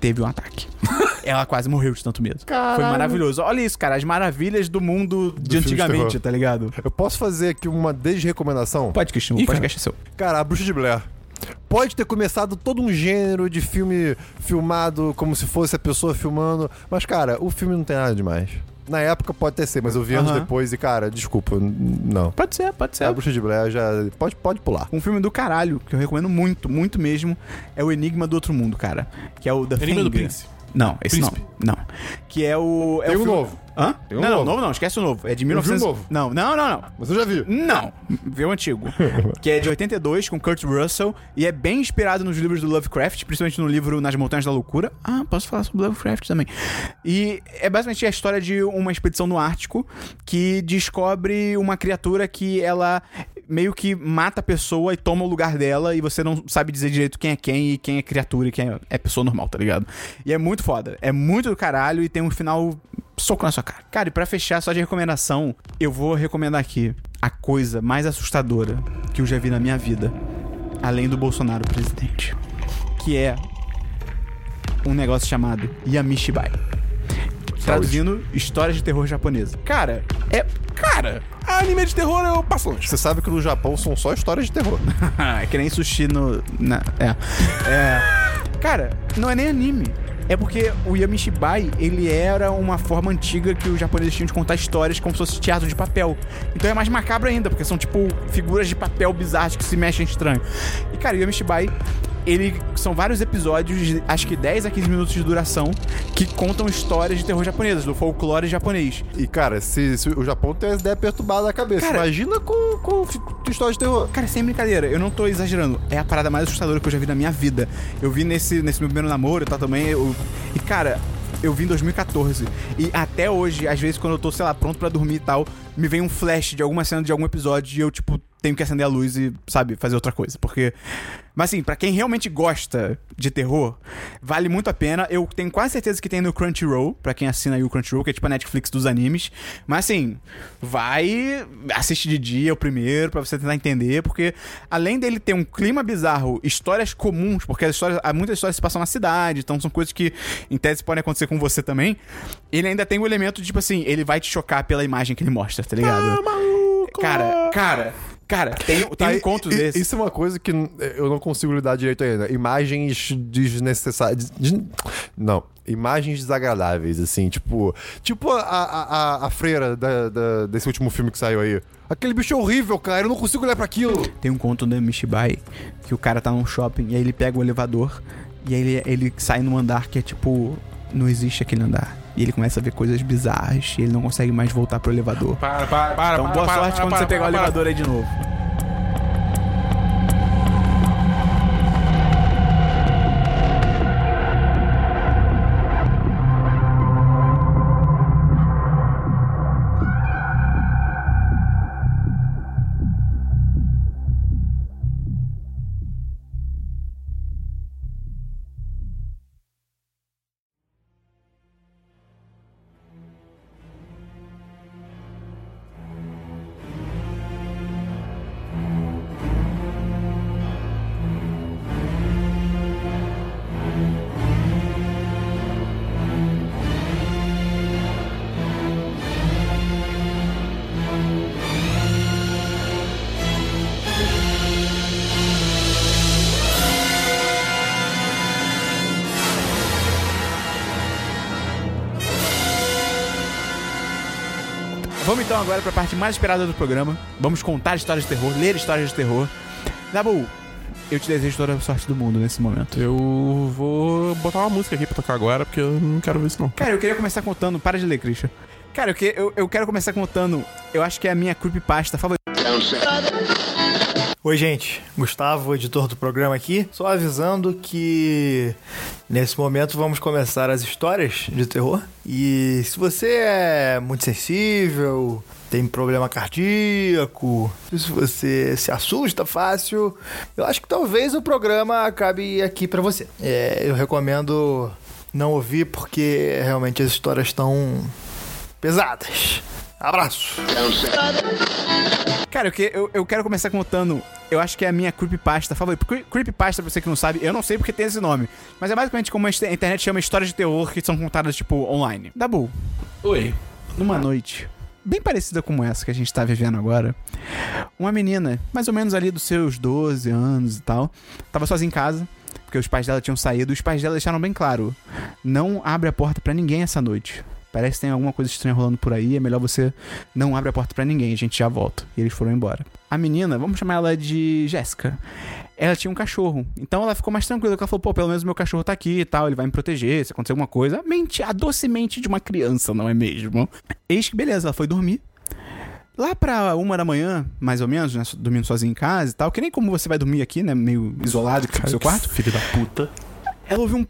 teve um ataque. ela quase morreu de tanto medo. Foi Caralho. maravilhoso. Olha isso, cara. As maravilhas do mundo de filme de antigamente, terror. tá ligado? Eu posso fazer aqui uma desrecomendação? Pode, Cristian. O Ih, podcast é seu. Cara, a Bruxa de Blair. Pode ter começado todo um gênero de filme filmado como se fosse a pessoa filmando, mas, cara, o filme não tem nada demais. Na época pode até ser, mas eu vi anos Aham. depois e, cara, desculpa, não. Pode ser, pode ser. A Bruxa de Blair já. Pode, pode pular. Um filme do caralho, que eu recomendo muito, muito mesmo, é o Enigma do Outro Mundo, cara. Que é o The Enigma do. Príncipe. Não, esse Príncipe. não. Não. Que é o. É Tem o um filme- novo. Hã? Tem um não, novo. não, novo não, esquece o novo. É de vi o 1900. novo. Não, não, não, não. Eu já vi. Não, vê o antigo. que é de 82, com Kurt Russell, e é bem inspirado nos livros do Lovecraft, principalmente no livro Nas Montanhas da Loucura. Ah, posso falar sobre Lovecraft também. E é basicamente a história de uma expedição no Ártico que descobre uma criatura que ela meio que mata a pessoa e toma o lugar dela, e você não sabe dizer direito quem é quem e quem é criatura e quem é- é pessoa normal, tá ligado? E é muito foda. É muito do caralho e tem um final soco na sua cara. Cara, e pra fechar, só de recomendação, eu vou recomendar aqui a coisa mais assustadora que eu já vi na minha vida, além do Bolsonaro presidente, que é um negócio chamado Yamishibai. Traduzindo, histórias de terror japonesa. Cara, é. Cara, anime de terror eu passo longe. Você sabe que no Japão são só histórias de terror. é que nem sushi no. Na, é. é. Cara, não é nem anime. É porque o Yamishibai, ele era uma forma antiga que os japoneses tinham de contar histórias como se fosse teatro de papel. Então é mais macabro ainda, porque são tipo figuras de papel bizarras que se mexem estranho. E cara, o Yamishibai, ele são vários episódios, de, acho que 10 a 15 minutos de duração, que contam histórias de terror japonesas, do folclore japonês. E, cara, se, se o Japão tem essa ideia perturbada na cabeça, Cara- imagina com, com fi- de história de terror. Cara, sem brincadeira, eu não tô exagerando. É a parada mais assustadora que eu já vi na minha vida. Eu vi nesse, nesse meu primeiro namoro e tal também. eu- e, cara, eu vi em 2014. E até hoje, às vezes, quando eu tô, sei lá, pronto pra dormir e tal, me vem um flash de alguma cena de algum episódio e eu, tipo, tenho que acender a luz e, sabe, fazer outra coisa. Porque. Mas assim, pra quem realmente gosta de terror, vale muito a pena. Eu tenho quase certeza que tem no Crunchyroll, pra quem assina aí o Crunchyroll, que é tipo a Netflix dos animes. Mas assim, vai, assiste de dia o primeiro, pra você tentar entender, porque além dele ter um clima bizarro, histórias comuns, porque as histórias, há muitas histórias se passam na cidade, então são coisas que em tese podem acontecer com você também. Ele ainda tem o elemento de, tipo assim, ele vai te chocar pela imagem que ele mostra, tá ligado? Cara, cara, cara, tem, tem Tá, um conto desse. Isso é uma coisa que n- eu não consigo lidar direito ainda. Imagens desnecessárias. des- Não. Imagens desagradáveis, assim, tipo. Tipo a, a, a, a freira da- da- desse último filme que saiu aí. Aquele bicho é horrível, cara. Eu não consigo olhar pra aquilo. Tem um conto do Mishibai que o cara tá num shopping e aí ele pega o elevador e aí ele, ele sai num andar que é tipo. Não existe aquele andar. E ele começa a ver coisas bizarras e ele não consegue mais voltar pro elevador. Para, para, para. Então, boa para, sorte para, quando para, você pegar o elevador aí de novo. Vamos então agora pra parte mais esperada do programa. Vamos contar histórias de terror, ler histórias de terror. Dabu, eu te desejo toda a sorte do mundo nesse momento. Eu vou botar uma música aqui pra tocar agora, porque eu não quero ver isso não. Cara, eu queria começar contando. Para de ler, Christian. Cara, eu, que- eu, eu quero começar contando. Eu acho que é a minha creepypasta favorita. Oi, gente. Gustavo, editor do programa aqui. Só avisando que nesse momento vamos começar as histórias de terror. E se você é muito sensível, tem problema cardíaco, se você se assusta fácil, eu acho que talvez o programa acabe aqui pra você. É, eu recomendo não ouvir porque realmente as histórias estão pesadas. Abraço. Cara, eu, que- eu, eu quero começar contando. Eu acho que é a minha creepypasta favorita. Cre- Creepypasta, pra você que não sabe, eu não sei porque tem esse nome. Mas é basicamente como a inter- a internet chama histórias de terror que são contadas, tipo, online. Dabu, Oi. numa noite bem parecida como essa que a gente tá vivendo agora, uma menina, mais ou menos ali dos seus 12 anos e tal, tava sozinha em casa, porque os pais dela tinham saído, e os pais dela deixaram bem claro: não abre a porta pra ninguém essa noite. Parece que tem alguma coisa estranha rolando por aí, é melhor você não abre a porta pra ninguém, a gente já volta. E eles foram embora. A menina, vamos chamar ela de Jéssica. Ela tinha um cachorro, então ela ficou mais tranquila, porque ela falou, pô, pelo menos meu cachorro tá aqui e tal, ele vai me proteger, se acontecer alguma coisa. A mente, a doce mente de uma criança, não é mesmo? Eis que beleza, ela foi dormir. Lá pra uma da manhã, mais ou menos, né, dormindo sozinha em casa e tal, que nem como você vai dormir aqui, né, meio isolado aqui no seu quarto. Filho da puta. Ela ouviu um,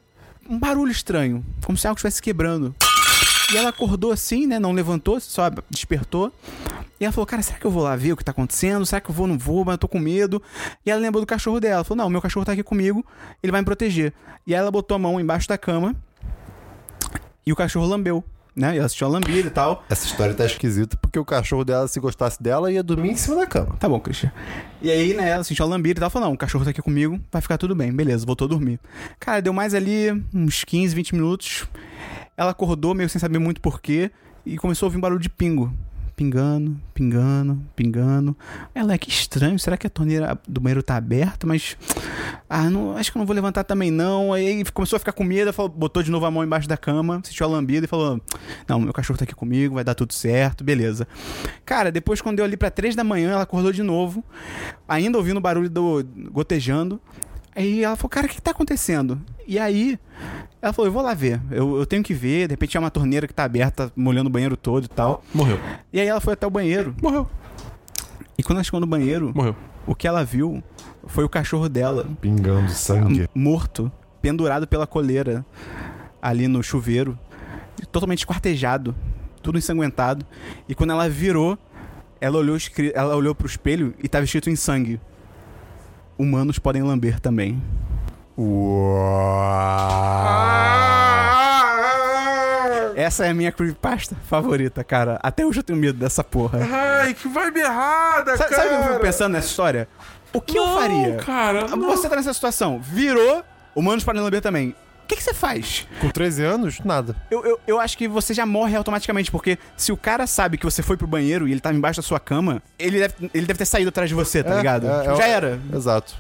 um barulho estranho, como se algo estivesse quebrando. E ela acordou assim, né? Não levantou, só despertou. E ela falou, cara, será que eu vou lá ver o que tá acontecendo? Será que eu vou, não vou, mas eu tô com medo. E ela lembrou do cachorro dela. Ela falou, não, meu cachorro tá aqui comigo, ele vai me proteger. E aí ela botou a mão embaixo da cama e o cachorro lambeu, né? E ela assistiu a lambida e tal. Essa história tá esquisita porque o cachorro dela, se gostasse dela, ia dormir em cima da cama. Tá bom, Christian. E aí, né, ela sentiu a lambida e tal, falou, não, o cachorro tá aqui comigo, vai ficar tudo bem. Beleza, voltou a dormir. Cara, deu mais ali uns 15, 20 minutos. Ela acordou meio sem saber muito porquê e começou a ouvir um barulho de pingo. Pingando, pingando, pingando. Ela é que estranho, será que a torneira do banheiro tá aberta? Mas. Ah, não, acho que eu não vou levantar também não. Aí começou a ficar com medo, falou- botou de novo a mão embaixo da cama, sentiu a lambida e falou: Não, meu cachorro tá aqui comigo, vai dar tudo certo, beleza. Cara, depois quando deu ali pra três da manhã, ela acordou de novo, ainda ouvindo o barulho do gotejando. Aí ela falou, cara, o que, tá acontecendo? E aí, ela falou, eu vou lá ver. Eu, eu tenho que ver, de repente é uma torneira que tá aberta, molhando o banheiro todo e tal. Morreu. E aí ela foi até o banheiro. Morreu. E quando ela chegou no banheiro, Morreu. o que ela viu foi o cachorro dela Pingando sangue. morto, pendurado pela coleira ali no chuveiro, totalmente esquartejado, tudo ensanguentado. E quando ela virou, ela olhou, ela olhou pro espelho e tava escrito em sangue: Humanos podem lamber também. Essa é a minha creepypasta favorita, cara. Até hoje eu tenho medo dessa porra. Ai, que vibe errada, Sabe, cara. sabe o que eu fico pensando nessa história? O que eu Não, faria? cara, não. Você tá nessa situação, virou, humanos podem lamber também. O que, que você faz? Com 13 anos, nada. Eu, eu, eu acho que você já morre automaticamente, porque se o cara sabe que você foi pro banheiro e ele tava embaixo da sua cama, ele deve, ele deve ter saído atrás de você, tá É, ligado? é, Tipo, é, já era. Exato.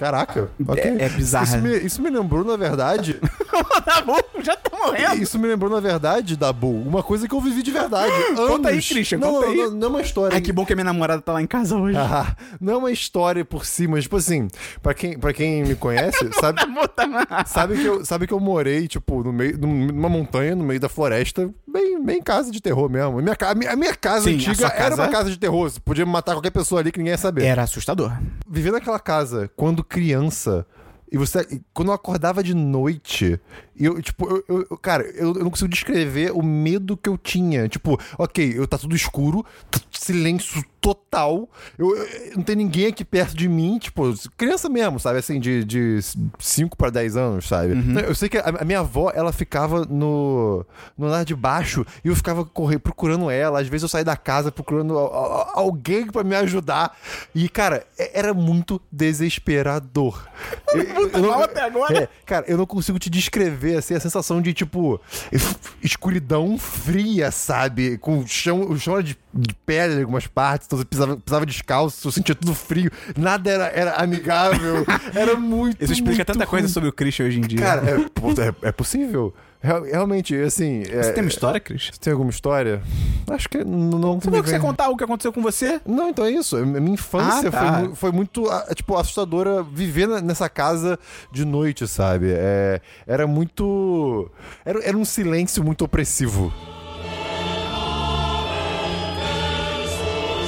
Caraca. ok. É- é bizarro. Isso me, isso me lembrou, na verdade. tá bom, já tá morrendo. isso me lembrou, na verdade, Dabu, uma coisa que eu vivi de verdade. Conta aí. Christian, não, conta não, aí. Não, não é uma história. Ai, que bom que a minha namorada tá lá em casa hoje. Ah, não é uma história por si, mas, tipo assim, pra quem, pra quem me conhece, sabe, tá sabe, que eu, sabe que eu morei, tipo, no meio, num- numa montanha, no meio da floresta, bem, bem casa de terror mesmo. A minha, a minha, a minha casa Sim, a antiga era casa- uma casa de terror. Você podia matar qualquer pessoa ali que ninguém ia saber. Era assustador. Viver naquela casa, quando criança, e você. Quando eu acordava de noite, eu, tipo, eu- eu- cara, eu, eu não consigo descrever o medo que eu tinha. Tipo, ok, eu tá tudo escuro, tá silêncio total. Eu, eu- não tem ninguém aqui perto de mim, tipo, criança mesmo, sabe? Assim, de, de 5 para 10 anos, sabe? Então, Eu sei que a, a minha avó, ela ficava no, no andar de baixo e eu ficava correr, procurando ela. Às vezes eu saía da casa procurando a- a- alguém pra me ajudar. E, cara, é- era muito desesperador. Eu- eu- não- até agora. é, cara, eu não consigo te descrever assim, a sensação de, tipo, es- escuridão fria, sabe? Com o chão, o chão era de, de pedra em algumas partes, então você pisava, pisava descalço, eu sentia tudo frio, nada era, era amigável, era muito. Isso explica muito tanta coisa ruim. sobre o Christian hoje em dia. Cara, é, é- é possível. Real- Realmente, assim. é- você tem uma história, Christian? Você tem alguma história? Acho que não. não Você falou que você ia contar o que aconteceu com você? não, então é isso. A minha infância Ah, tá. foi, foi muito, ah, tipo, assustadora viver nessa casa de noite, sabe? É, era muito... Era, era um silêncio muito opressivo.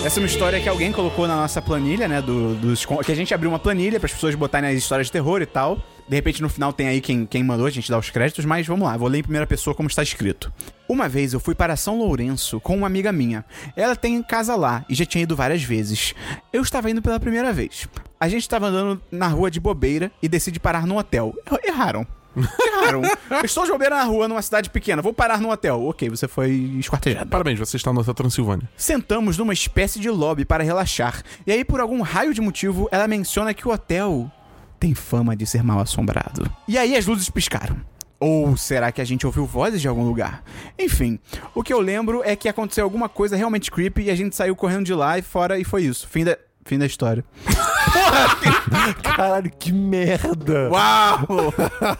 Essa é uma história que alguém colocou na nossa planilha, né? Do, dos, que a gente abriu uma planilha para as pessoas botarem as histórias de terror e tal. De repente, no final, tem aí quem, quem mandou, a gente dá os créditos, mas vamos lá, vou ler em primeira pessoa como está escrito. Uma vez eu fui para São Lourenço com uma amiga minha. Ela tem casa lá e já tinha ido várias vezes. Eu estava indo pela primeira vez. A gente estava andando na rua de bobeira e decide parar num hotel. Erraram. Erraram. Eu estou bobeira na rua, numa cidade pequena. Vou parar num hotel. Ok, você foi esquartejado. Parabéns, você está no Hotel Transilvânia. Sentamos numa espécie de lobby para relaxar. E aí, por algum raio de motivo, ela menciona que o hotel tem fama de ser mal assombrado. E aí as luzes piscaram. Ou será que a gente ouviu vozes de algum lugar? Enfim, o que eu lembro é que aconteceu alguma coisa realmente creepy e a gente saiu correndo de lá e fora e foi isso. Fim da, fim da história. Caralho, que merda! Uau!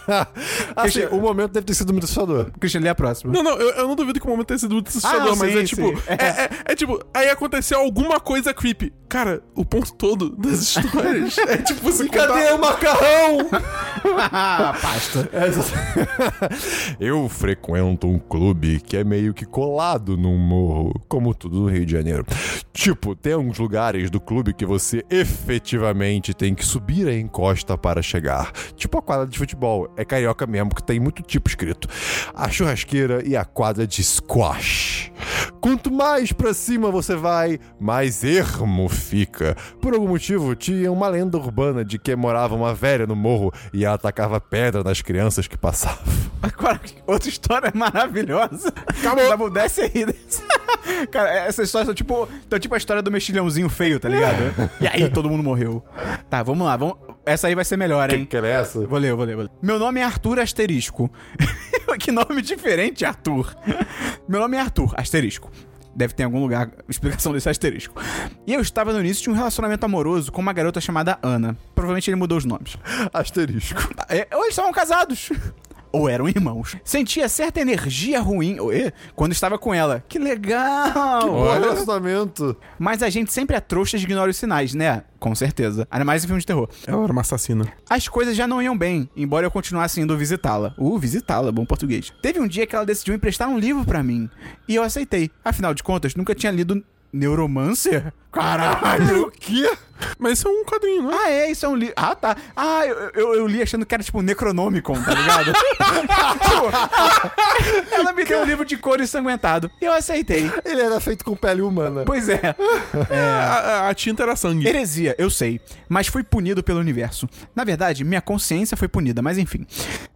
assim, o momento deve ter sido muito assustador. Christian, lê a próxima. Não, não, eu, eu não duvido que o momento tenha sido muito assustador, não, mas sim, é tipo. sim. É, é- é tipo, aí aconteceu alguma coisa creepy. Cara, o ponto todo das histórias é tipo assim, Cadê o macarrão? Ah, pasta. Eu frequento um clube que é meio que colado num morro, como tudo no Rio de Janeiro. Tipo, tem alguns lugares do clube que você efetivamente tem que subir a encosta para chegar. Tipo a quadra de futebol, é carioca mesmo, que tem muito tipo escrito. A churrasqueira e a quadra de squash. Quanto mais pra cima você vai, mais ermo fica. Por algum motivo, tinha uma lenda urbana de que morava uma velha no morro e ela atacava pedra nas crianças que passavam. Agora, outra história maravilhosa. Acabou. Dabu, desce aí. Cara, essa história são tipo, então, tipo a história do mexilhãozinho feio, tá ligado? E aí todo mundo morreu. Tá, vamos lá. Vamos... Essa aí vai ser melhor, hein? Que era essa? Vou ler, vou ler, vou ler. Meu nome é Arthur Asterisco. que nome diferente, Arthur. Meu nome é Arthur, Asterisco. Deve ter em algum lugar explicação desse asterisco. E eu estava no início de um relacionamento amoroso com uma garota chamada Ana. Provavelmente ele mudou os nomes. Asterisco. É, ou eles estavam casados. Ou eram irmãos. Sentia certa energia ruim quando estava com ela. Que legal! Olha o relacionamento. Mas a gente sempre é trouxa e ignora os sinais, né? Com certeza. Ainda mais em filmes de terror. Ela era uma assassina. As coisas já não iam bem, embora eu continuasse indo visitá-la. Uh, visitá-la, bom português. Teve um dia que ela decidiu emprestar um livro pra mim. E eu aceitei. Afinal de contas, nunca tinha lido Neuromancer? Caralho! O quê? Mas isso é um quadrinho, não é? Ah, é, isso é um livro. Ah, tá. Ah, eu, eu, eu li achando que era tipo Necronomicon, tá ligado? Tipo, ela me deu um livro de cor ensanguentado. Eu aceitei. Ele era feito com pele humana. Pois é. A, a- a tinta era sangue. Heresia, eu sei, mas fui punido pelo universo. Na verdade, minha consciência foi punida, mas enfim.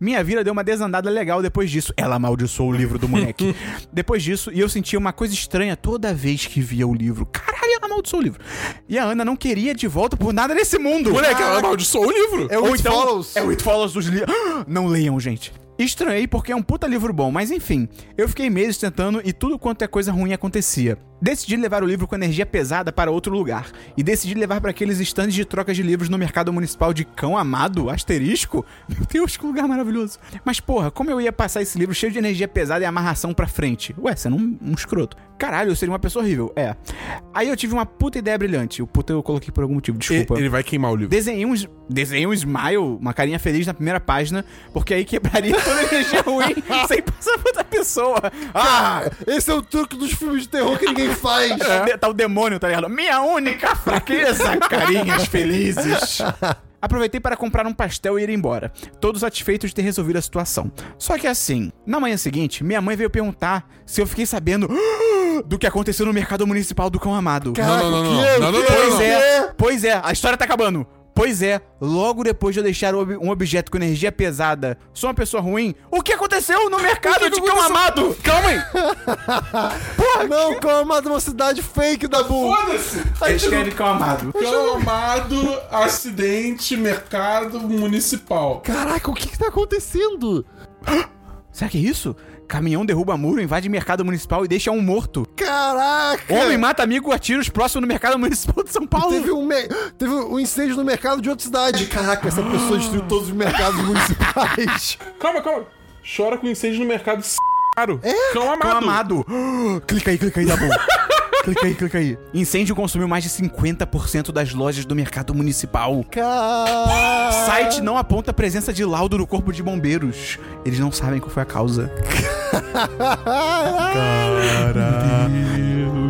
Minha vida deu uma desandada legal depois disso. Ela amaldiçoou o livro do moleque. depois disso, e eu sentia uma coisa estranha toda vez que via o livro. Caralho, ela amaldiçoou o livro. E a Ana não queria de volta por nada nesse mundo. Moleque, ela amaldiçoou o livro. É o Ou It então, Follows. É o It Follows dos livros. Não leiam, gente. Estranhei porque é um puta livro bom, mas enfim. Eu fiquei meses tentando e tudo quanto é coisa ruim acontecia. Decidi levar o livro com energia pesada para outro lugar. E decidi levar para aqueles estandes de troca de livros no mercado municipal de Cão Amado, asterisco. Meu Deus, que lugar maravilhoso. Mas porra, como eu ia passar esse livro cheio de energia pesada e amarração pra frente? Ué, você não um escroto. Caralho, eu seria uma pessoa horrível. É. Aí eu tive uma puta ideia brilhante. O puta eu coloquei por algum motivo, desculpa. Ele vai queimar o livro. Desenhei um, desenhei um smile, uma carinha feliz na primeira página, porque aí quebraria toda a energia ruim sem passar pra outra pessoa. Ah! Esse é o truque dos filmes de terror que ninguém faz. De- Tá o demônio, tá ligado? Minha única fraqueza, carinhas felizes. Aproveitei para comprar um pastel e ir embora, todo satisfeito de ter resolvido a situação. Só que assim, na manhã seguinte, minha mãe veio perguntar se eu fiquei sabendo do que aconteceu no mercado municipal do Cão Amado. Caraca, não, não, não, não, não, quê? não, Pois é, pois é, a história tá acabando. Pois é, logo depois de eu deixar um objeto com energia pesada, sou uma pessoa ruim, o que aconteceu no mercado de cão amado? Calma aí! Não, Comado é uma cidade fake da Bull. Foda-se! Escreve cão amado. Cão amado, acidente, mercado municipal. Caraca, o que que tá acontecendo? Será que é isso? Caminhão derruba muro, invade mercado municipal e deixa um morto. Caraca! Homem mata amigo a tiros próximo no mercado municipal de São Paulo. Teve um, me- teve um incêndio no mercado de outra cidade. Caraca, essa pessoa destruiu todos os mercados municipais. Calma, calma. Chora com incêndio no mercado. Caro. É? Cão amado. Cão amado. clica aí, clica aí, tá bom. clica aí, clica aí. Incêndio consumiu mais de 50% das lojas do mercado municipal. Caraca! Site não aponta a presença de laudo no corpo de bombeiros. Eles não sabem qual foi a causa. Oi,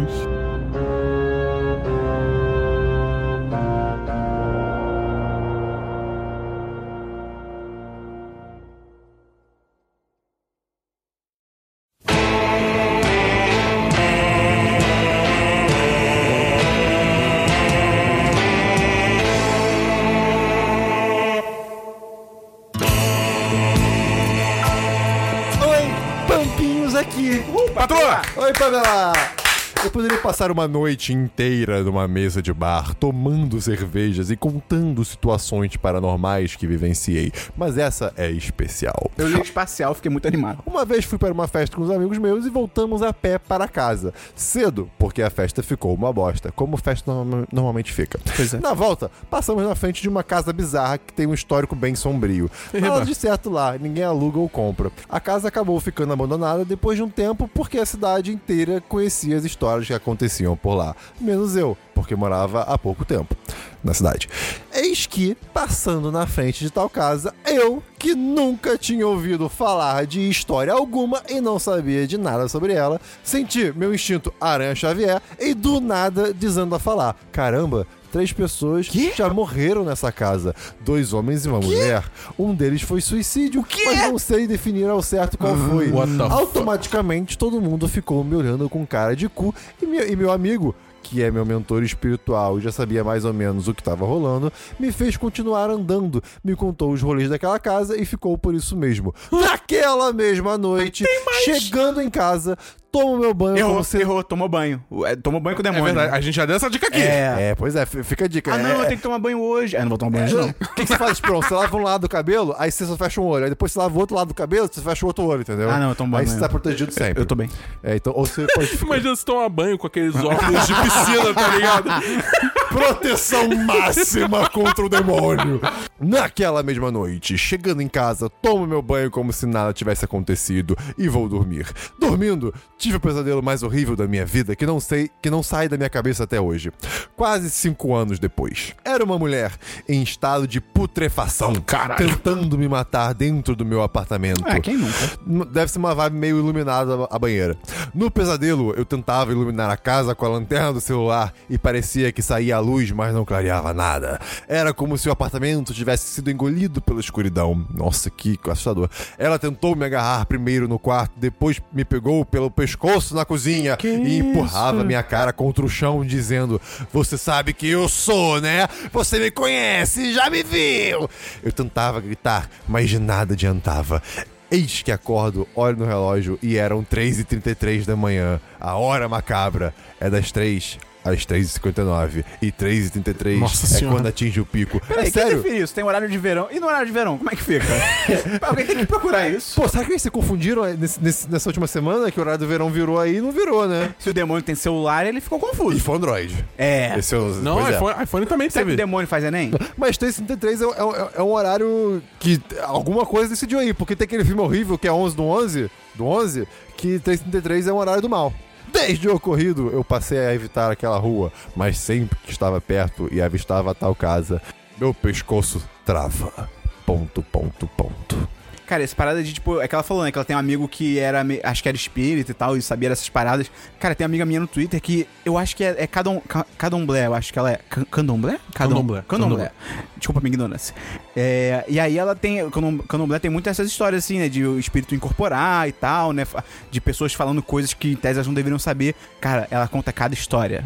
Patroa! Oi, Pamela. Eu poderia passar uma noite inteira numa mesa de bar, tomando cervejas e contando situações paranormais que vivenciei, mas essa é especial. Eu li espacial, fiquei muito animado. Uma vez fui para uma festa com os amigos meus e voltamos a pé para casa. Cedo, porque a festa ficou uma bosta, como festa norma- normalmente fica. É. Na volta, passamos na frente de uma casa bizarra que tem um histórico bem sombrio. Nada de certo lá, ninguém aluga ou compra. A casa acabou ficando abandonada depois de um tempo porque a cidade inteira conhecia as histórias que aconteciam por lá. Menos eu, porque morava há pouco tempo na cidade. Eis que, passando na frente de tal casa, eu, que nunca tinha ouvido falar de história alguma e não sabia de nada sobre ela, senti meu instinto Aranha Xavier e do nada dizendo a falar: caramba. Três pessoas já morreram nessa casa. Dois homens e uma mulher. Um deles foi suicídio, mas não sei definir ao certo qual foi. Automaticamente todo mundo ficou me olhando com cara de cu. E meu, e meu amigo, que é meu mentor espiritual e já sabia mais ou menos o que estava rolando, me fez continuar andando, me contou os rolês daquela casa e ficou por isso mesmo. Naquela mesma noite, chegando em casa, tomo meu banho Errou, se... errou, tomou banho. É, Tomou banho com o É demônio. verdade, a gente já deu essa dica aqui. É. É, pois é, fica a dica. Ah, não, eu é, tenho que tomar banho hoje. Ah, não vou tomar banho hoje, não. O que, que você faz, Pronto, você lava um lado do cabelo, aí você só fecha um olho. Aí depois você lava o outro lado do cabelo, você fecha o outro olho, entendeu? Ah, não, eu tomo banho Aí você tá protegido sempre. Eu tô bem. É, então, ou você pode ficar... Imagina você tomar banho com aqueles óculos de piscina, tá ligado? Proteção máxima contra o demônio. Naquela mesma noite, chegando em casa, tomo meu banho como se nada tivesse acontecido e vou dormir. Dormindo, tive o pesadelo mais horrível da minha vida que não sei, que não sai da minha cabeça até hoje. Quase cinco anos depois. Era uma mulher em estado de putrefação, Caralho. tentando me matar dentro do meu apartamento. É, quem nunca? Deve ser uma vibe meio iluminada a banheira. No pesadelo, eu tentava iluminar a casa com a lanterna do celular e parecia que saía a luz, mas não clareava nada. Era como se o apartamento tivesse sido engolido pela escuridão. Nossa, que assustador. Ela tentou me agarrar primeiro no quarto, depois me pegou pelo pescoço na cozinha e empurrava minha cara contra o chão, dizendo: Você sabe que eu sou, né? Você me conhece, já me viu. Eu tentava gritar, mas de nada adiantava. Eis que acordo, olho no relógio e eram 3h33 da manhã. A hora macabra é das 3 às 3h59. E 3h33 Nossa é Senhora. quando atinge o pico. Peraí, é quem sério? define isso? Tem horário de verão. E no horário de verão, como é que fica? Alguém tem que procurar isso. Pô, será que eles se confundiram nesse- nesse- nessa última semana? Que o horário do verão virou aí e não virou, né? Se o demônio tem celular, ele ficou E confuso. foi Android. É. Esse é o, Não, pois é. iPhone, iPhone também Será que o teve. demônio faz Enem? Mas 333 é, é, é um horário que alguma coisa decidiu aí, porque tem aquele filme horrível que é 11 do 11, do 11, que 333 é um horário do mal. Desde o ocorrido, eu passei a evitar aquela rua, mas sempre que estava perto e avistava a tal casa, meu pescoço trava. Ponto, ponto, ponto. Cara, essa parada de, tipo, é que ela falou, né? Que ela tem um amigo que era, acho que era espírita e tal, e sabia dessas paradas. Cara, tem uma amiga minha no Twitter que eu acho que é, é cadom, ca- cadomblé, eu acho que ela é. Ca- Candomblé? Candomblé, Candomblé. Desculpa a minha ignorância. É, e aí ela tem. Candom- Candomblé tem muitas essas histórias, assim, né? De o espírito incorporar e tal, né? De pessoas falando coisas que em tese elas não deveriam saber. Cara, ela conta cada história.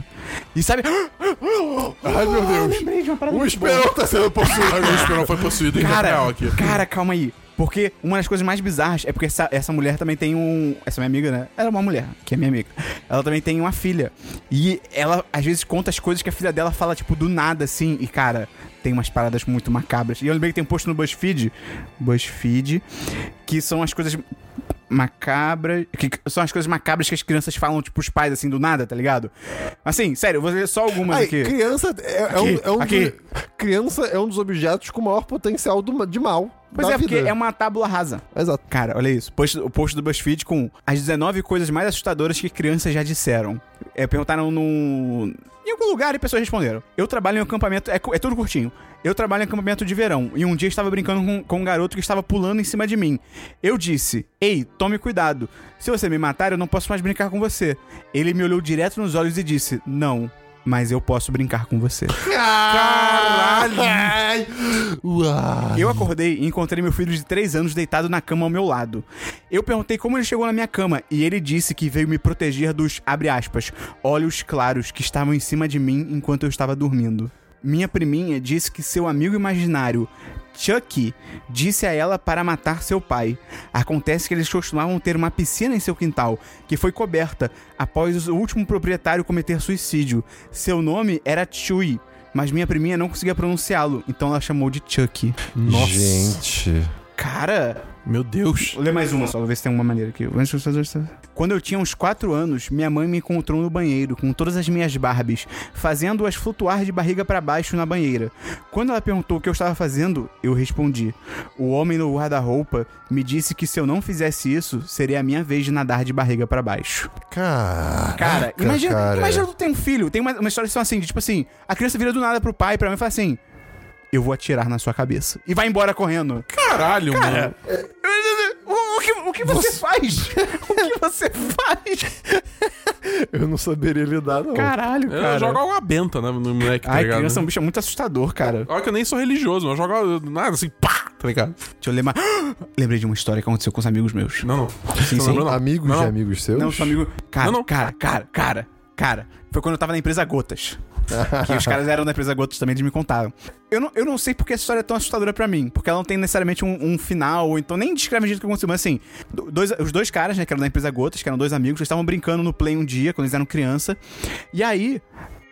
E sabe. Ai, meu Deus. Lembrei de uma parada O. Esperão tá sendo possuído. Ai, o Esperão foi possuído em Cara, real aqui. cara, calma aí. Porque uma das coisas mais bizarras é porque essa, essa mulher também tem um. Essa minha amiga, né? Ela é uma mulher, que é minha amiga. Ela também tem uma filha. E ela, às vezes, conta as coisas que a filha dela fala, tipo, do nada, assim. E, cara, tem umas paradas muito macabras. E eu lembrei que tem um post no BuzzFeed. BuzzFeed. Que são as coisas macabras. Que são as coisas macabras que as crianças falam, tipo, os pais, assim, do nada, tá ligado? Assim, sério, eu vou ler só algumas Ai, aqui. criança é, é um, Aqui, é um aqui. dos- criança é um dos objetos com maior potencial do de mal. Pois da é, porque vida. é uma tábula rasa. Exato. Cara, olha isso. Post- o post do BuzzFeed com as 19 coisas mais assustadoras que crianças já disseram. É, perguntaram no. Em algum lugar e pessoas responderam. Eu trabalho em um acampamento. É, é tudo curtinho. Eu trabalho em acampamento de verão. E um dia estava brincando com, com um garoto que estava pulando em cima de mim. Eu disse: Ei, tome cuidado. Se você me matar, eu não posso mais brincar com você. Ele me olhou direto nos olhos e disse: Não. Mas eu posso brincar com você. Caralho! Uau. Eu acordei e encontrei meu filho de 3 anos deitado na cama ao meu lado. Eu perguntei como ele chegou na minha cama e ele disse que veio me proteger dos, abre aspas, olhos claros que estavam em cima de mim enquanto eu estava dormindo. Minha priminha disse que seu amigo imaginário, Chucky, disse a ela para matar seu pai. Acontece que eles costumavam ter uma piscina em seu quintal, que foi coberta após o último proprietário cometer suicídio. Seu nome era Chui, mas minha priminha não conseguia pronunciá-lo, então ela chamou de Chucky. Nossa. Gente. Cara, Meu Deus. vou ler mais uma só, vou ver se tem uma maneira aqui. Quando eu tinha uns 4 anos, minha mãe me encontrou no banheiro com todas as minhas Barbies, fazendo-as flutuar de barriga pra baixo na banheira. Quando ela perguntou o que eu estava fazendo, eu respondi. O homem no guarda-roupa me disse que se eu não fizesse isso, seria a minha vez de nadar de barriga pra baixo. Cara. Cara, imagina, cara. imagina tu tem um filho, tem uma, uma história assim, de, tipo assim, a criança vira do nada pro pai, pra mim e fala assim: Eu vou atirar na sua cabeça. E vai embora correndo. Caralho, mano. O, o que, o que você, faz? o que você faz? Eu não saberia lidar, não. Caralho, Eu cara. jogo água benta, né, no moleque, tá Ai, ligado? criança é um bicho muito assustador, cara. Olha que eu nem sou religioso, mas eu jogo nada assim, pá, tá ligado? Deixa eu ler mais. Lembrei de uma história que aconteceu com os amigos meus. Não, não. Sim, Você sim. não? Amigos Não. de amigos seus? Não, sou amigo. Cara, Não, não. cara, cara, cara, cara. Foi quando eu tava na empresa Gotas. que os caras eram da empresa Gotas também, eles me contaram. Eu não, eu não sei porque essa história é tão assustadora pra mim. Porque ela não tem necessariamente um, um final, ou então nem descreve o jeito que aconteceu. Mas assim, do- dois, os dois caras, né, que eram da empresa Gotas, que eram dois amigos, eles estavam brincando no play um dia, quando eles eram criança. E aí, eles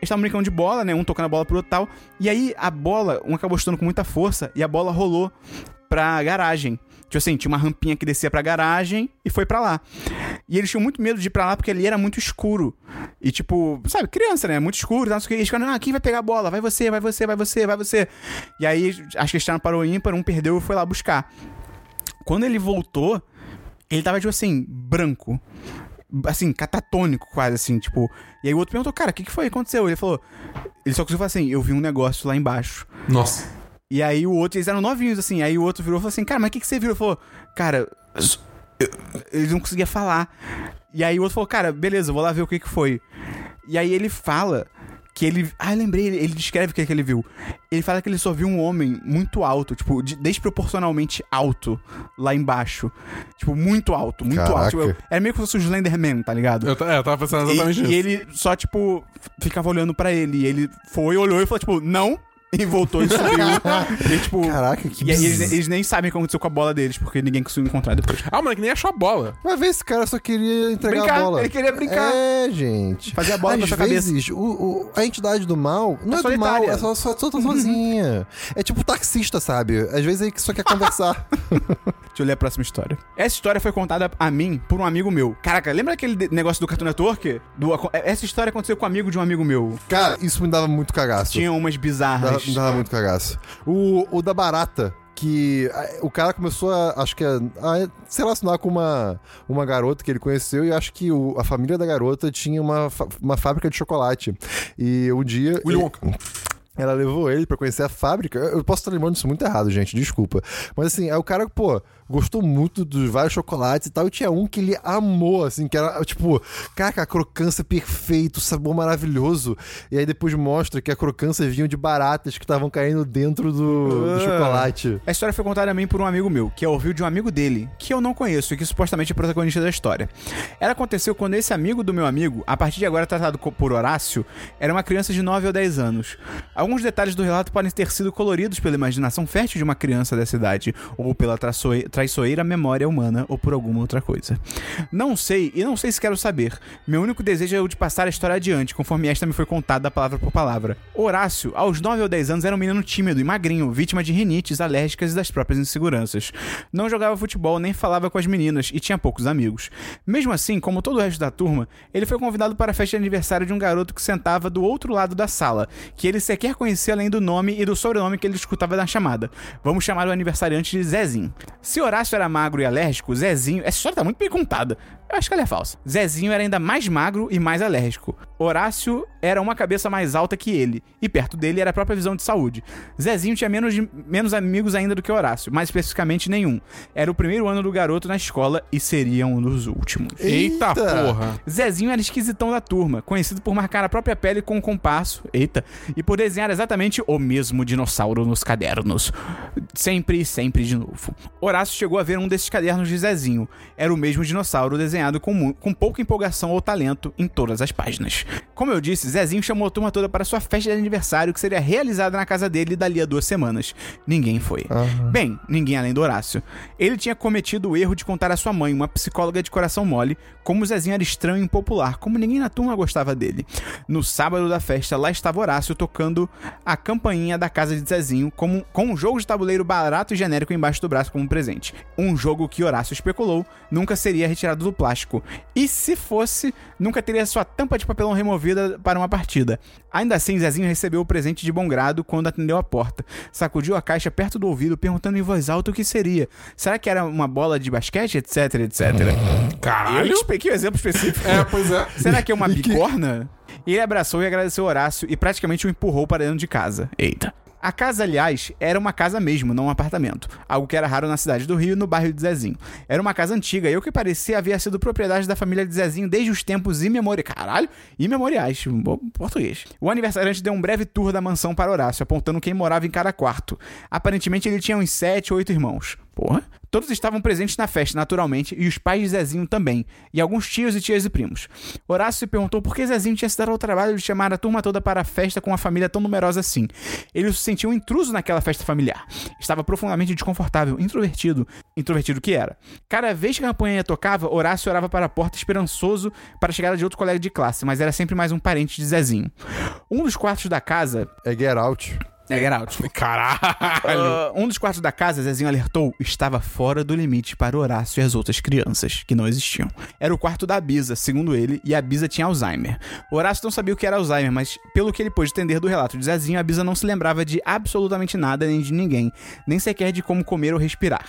estavam brincando de bola, né? Um tocando a bola pro outro tal. E aí, a bola, um acabou chutando com muita força e a bola rolou pra garagem. Tipo assim, tinha uma rampinha que descia pra garagem e foi pra lá. E eles tinham muito medo de ir pra lá porque ali era muito escuro. E tipo, sabe, criança, né? Muito escuro, que. E eles ficaram, ah, quem vai pegar a bola? Vai você, vai você, vai você, vai você. E aí, acho que eles estavam para o ímpar, um perdeu e foi lá buscar. Quando ele voltou, ele tava, tipo assim, branco. Assim, catatônico quase, assim, tipo. E aí o outro perguntou, cara, o que, que foi? Aconteceu? Ele falou. Ele só conseguiu falar assim, eu vi um negócio lá embaixo. Nossa. E aí o outro, eles eram novinhos, assim. Aí o outro virou e falou assim, cara, mas o que, que você viu? Ele falou, cara, eu- ele não conseguia falar. E aí o outro falou, cara, beleza, eu vou lá ver o que, que foi. E aí ele fala que ele. Ah, eu lembrei, ele, ele descreve o que, que ele viu. Ele fala que ele só viu um homem muito alto, tipo, de- desproporcionalmente alto lá embaixo. Tipo, muito alto, muito Caraca. alto. Tipo, era meio que fosse o Slenderman, tá ligado? Eu, é, eu tava pensando exatamente E, nisso. e ele só, tipo, ficava olhando pra ele. E ele foi, olhou e falou, tipo, não. E voltou e subiu. e, tipo. Caraca, que E aí eles, eles nem sabem o que aconteceu com a bola deles, porque ninguém conseguiu encontrar depois. Ah, o moleque nem achou a bola. Vai ver, esse cara só queria entregar Brincar, a bola. ele queria brincar. É, gente. Fazer a bola Às com a sua vezes, o, o- a entidade do mal não É é, do mal, é só, só, só tá sozinha. é tipo taxista, sabe? Às vezes ele só quer conversar. Deixa eu ler a próxima história. Essa história foi contada a mim por um amigo meu. Caraca, lembra aquele negócio do Cartoon Network? Do, essa história aconteceu com um amigo de um amigo meu. Cara, isso me dava muito cagaço. Tinha umas Dava, bizarras. Me dava muito cagaço. O, o da barata, que o cara começou a, acho que a, a se relacionar com uma, uma garota que ele conheceu e acho que o- a família da garota tinha uma, uma fábrica de chocolate. E um dia... Willy ele- Wonka. ela levou ele pra conhecer a fábrica. Eu posso estar lembrando isso muito errado, gente, desculpa. Mas assim, é o cara, pô, gostou muito dos vários chocolates e tal. E tinha um que ele amou, assim, que era, tipo, caraca, a crocância perfeita, o sabor maravilhoso. E aí depois mostra que a crocância vinha de baratas que estavam caindo dentro do, do Ah. chocolate. A história foi contada a mim por um amigo meu, que ouviu de um amigo dele, que eu não conheço e que supostamente é protagonista da história. Ela aconteceu quando esse amigo do meu amigo, a partir de agora tratado por Horácio, era uma criança de 9 ou 10 anos. Alguns detalhes do relato podem ter sido coloridos pela imaginação fértil de uma criança dessa idade, ou pela traiçoeira memória humana, ou por alguma outra coisa. Não sei, e não sei se quero saber. Meu único desejo é o de passar a história adiante, conforme esta me foi contada palavra por palavra. Horácio, aos 9 ou 10 anos, era um menino tímido e magrinho, vítima de rinites alérgicas e das próprias inseguranças. Não jogava futebol nem falava com as meninas e tinha poucos amigos. Mesmo assim, como todo o resto da turma, ele foi convidado para a festa de aniversário de um garoto que sentava do outro lado da sala, que ele sequer conhecia além do nome e do sobrenome que ele escutava na chamada. Vamos chamar o aniversariante de Zezinho. Se Horácio era magro e alérgico, Zezinho. Essa história tá muito bem contada. Eu acho que ela é falsa. Zezinho era ainda mais magro e mais alérgico. Horácio era uma cabeça mais alta que ele, e perto dele era a própria visão de saúde. Zezinho tinha menos, de- menos amigos ainda do que Horácio, mais especificamente nenhum. Era o primeiro ano do garoto na escola e seria um dos últimos. Eita, Eita. porra. Zezinho era esquisitão da turma, conhecido por marcar a própria pele com um compasso, eita, e por desenhar exatamente o mesmo dinossauro nos cadernos. Sempre e sempre de novo. Horácio chegou a ver um desses cadernos de Zezinho. Era o mesmo dinossauro desenhado com, mu- com pouca empolgação ou talento em todas as páginas. Como eu disse, Zezinho chamou a turma toda para sua festa de aniversário que seria realizada na casa dele dali a duas semanas. Ninguém foi. Bem, ninguém além do Horácio. Ele tinha cometido o erro de contar à sua mãe, uma psicóloga de coração mole, como Zezinho era estranho e impopular, como ninguém na turma gostava dele. No sábado da festa, lá estava Horácio tocando a campainha da casa de Zezinho como, com um jogo de tabuleiro barato e genérico embaixo do braço como presente. Um jogo que Horácio especulou nunca seria retirado do plástico. E se fosse, nunca teria sua tampa de papelão removida para uma partida. Ainda assim, Zezinho recebeu o presente de bom grado quando atendeu a porta. Sacudiu a caixa perto do ouvido, perguntando em voz alta o que seria. Será que era uma bola de basquete, etc, etc. Eu Caralho. expliquei o exemplo específico. É, pois é. Será que é uma bigorna? Ele abraçou e agradeceu Horácio e praticamente o empurrou para dentro de casa. Eita. A casa, aliás, era uma casa mesmo, não um apartamento. Algo que era raro na cidade do Rio, no bairro de Zezinho. Era uma casa antiga e o que parecia havia sido propriedade da família de Zezinho desde os tempos imemoriais. Caralho, imemoriais. Português. O aniversariante deu um breve tour da mansão para Horácio, apontando quem morava em cada quarto. Aparentemente ele tinha uns sete ou oito irmãos. Porra. Todos estavam presentes na festa, naturalmente, e os pais de Zezinho também, e alguns tios e tias e primos. Horácio se perguntou por que Zezinho tinha se dado ao trabalho de chamar a turma toda para a festa com uma família tão numerosa assim. Ele se sentiu um intruso naquela festa familiar. Estava profundamente desconfortável, introvertido. Introvertido que era. Cada vez que a campanha tocava, Horácio orava para a porta esperançoso para a chegada de outro colega de classe, mas era sempre mais um parente de Zezinho. Um dos quartos da casa É Get Out. É, out. Caralho. Ah, um dos quartos da casa, Zezinho alertou, estava fora do limite para Horácio e as outras crianças, que não existiam. Era o quarto da Bisa, segundo ele, e a Bisa tinha Alzheimer. Horácio não sabia o que era Alzheimer, mas pelo que ele pôde entender do relato de Zezinho, a Bisa não se lembrava de absolutamente nada nem de ninguém, nem sequer de como comer ou respirar.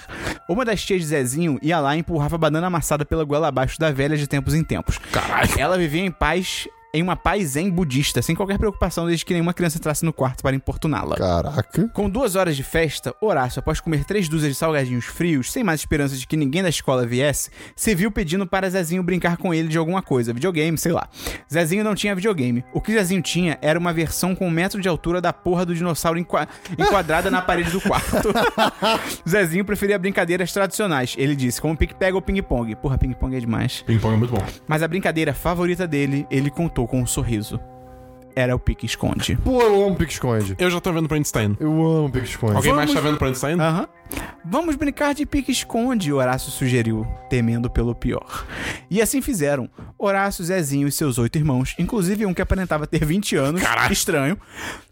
Uma das tias de Zezinho ia lá e empurrava a banana amassada pela goela abaixo da velha de tempos em tempos. Caralho. Ela vivia em paz em uma paz zen budista, sem qualquer preocupação desde que nenhuma criança entrasse no quarto para importuná-la. Caraca. Com duas horas de festa, Horácio, após comer três dúzias de salgadinhos frios, sem mais esperança de que ninguém da escola viesse, se viu pedindo para Zezinho brincar com ele de alguma coisa, videogame, sei lá. Zezinho não tinha videogame. O que Zezinho tinha era uma versão com um metro de altura da porra do dinossauro enqua- enquadrada na parede do quarto. Zezinho preferia brincadeiras tradicionais, ele disse, como pique-pega ou ping-pong. Porra, ping-pong é demais. Ping-pong é muito bom. Mas a brincadeira favorita dele, ele contou com um sorriso. Era o pique-esconde. Pô, eu amo pique-esconde. Eu já tô vendo Einstein. Eu amo pique-esconde. Alguém mais Vamos- tá vendo Einstein? Aham. Vamos brincar de pique-esconde, Horácio sugeriu, temendo pelo pior. E assim fizeram. Horácio, Zezinho e seus oito irmãos, inclusive um que aparentava ter 20 anos, Caralho. estranho,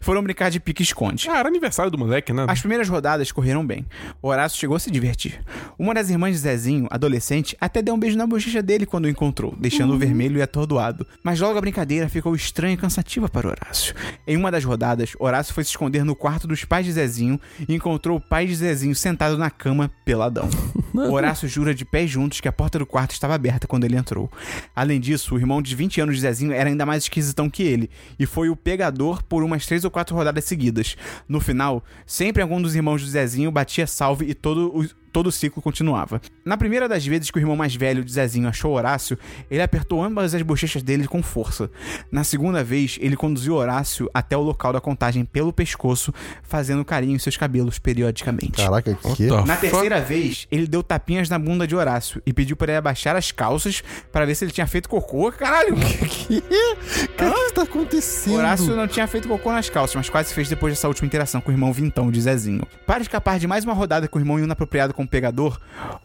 foram brincar de pique-esconde. Ah, era aniversário do moleque, né? As primeiras rodadas correram bem. Horácio chegou a se divertir. Uma das irmãs de Zezinho, adolescente, até deu um beijo na bochecha dele quando o encontrou, deixando-o vermelho e atordoado. Mas logo a brincadeira ficou estranha e cansativa para Horácio. Em uma das rodadas, Horácio foi se esconder no quarto dos pais de Zezinho e encontrou o pai de Zezinho sentado na cama, peladão. Horácio jura de pés juntos que a porta do quarto estava aberta quando ele entrou. Além disso, o irmão de 20 anos de Zezinho era ainda mais esquisitão que ele, e foi o pegador por umas três ou quatro rodadas seguidas. No final, sempre algum dos irmãos do Zezinho batia salve e todo o. Todo o ciclo continuava. Na primeira das vezes que o irmão mais velho de Zezinho achou Horácio, ele apertou ambas as bochechas dele com força. Na segunda vez, ele conduziu Horácio até o local da contagem pelo pescoço, fazendo carinho em seus cabelos periodicamente. Caraca, que? Na terceira vez, ele deu tapinhas na bunda de Horácio e pediu para ele abaixar as calças para ver se ele tinha feito cocô. Caralho! Que? Cara, o que tá acontecendo? Horácio não tinha feito cocô nas calças, mas quase fez depois dessa última interação com o irmão Vintão de Zezinho. Para escapar de mais uma rodada com o irmão inapropriado com o pegador,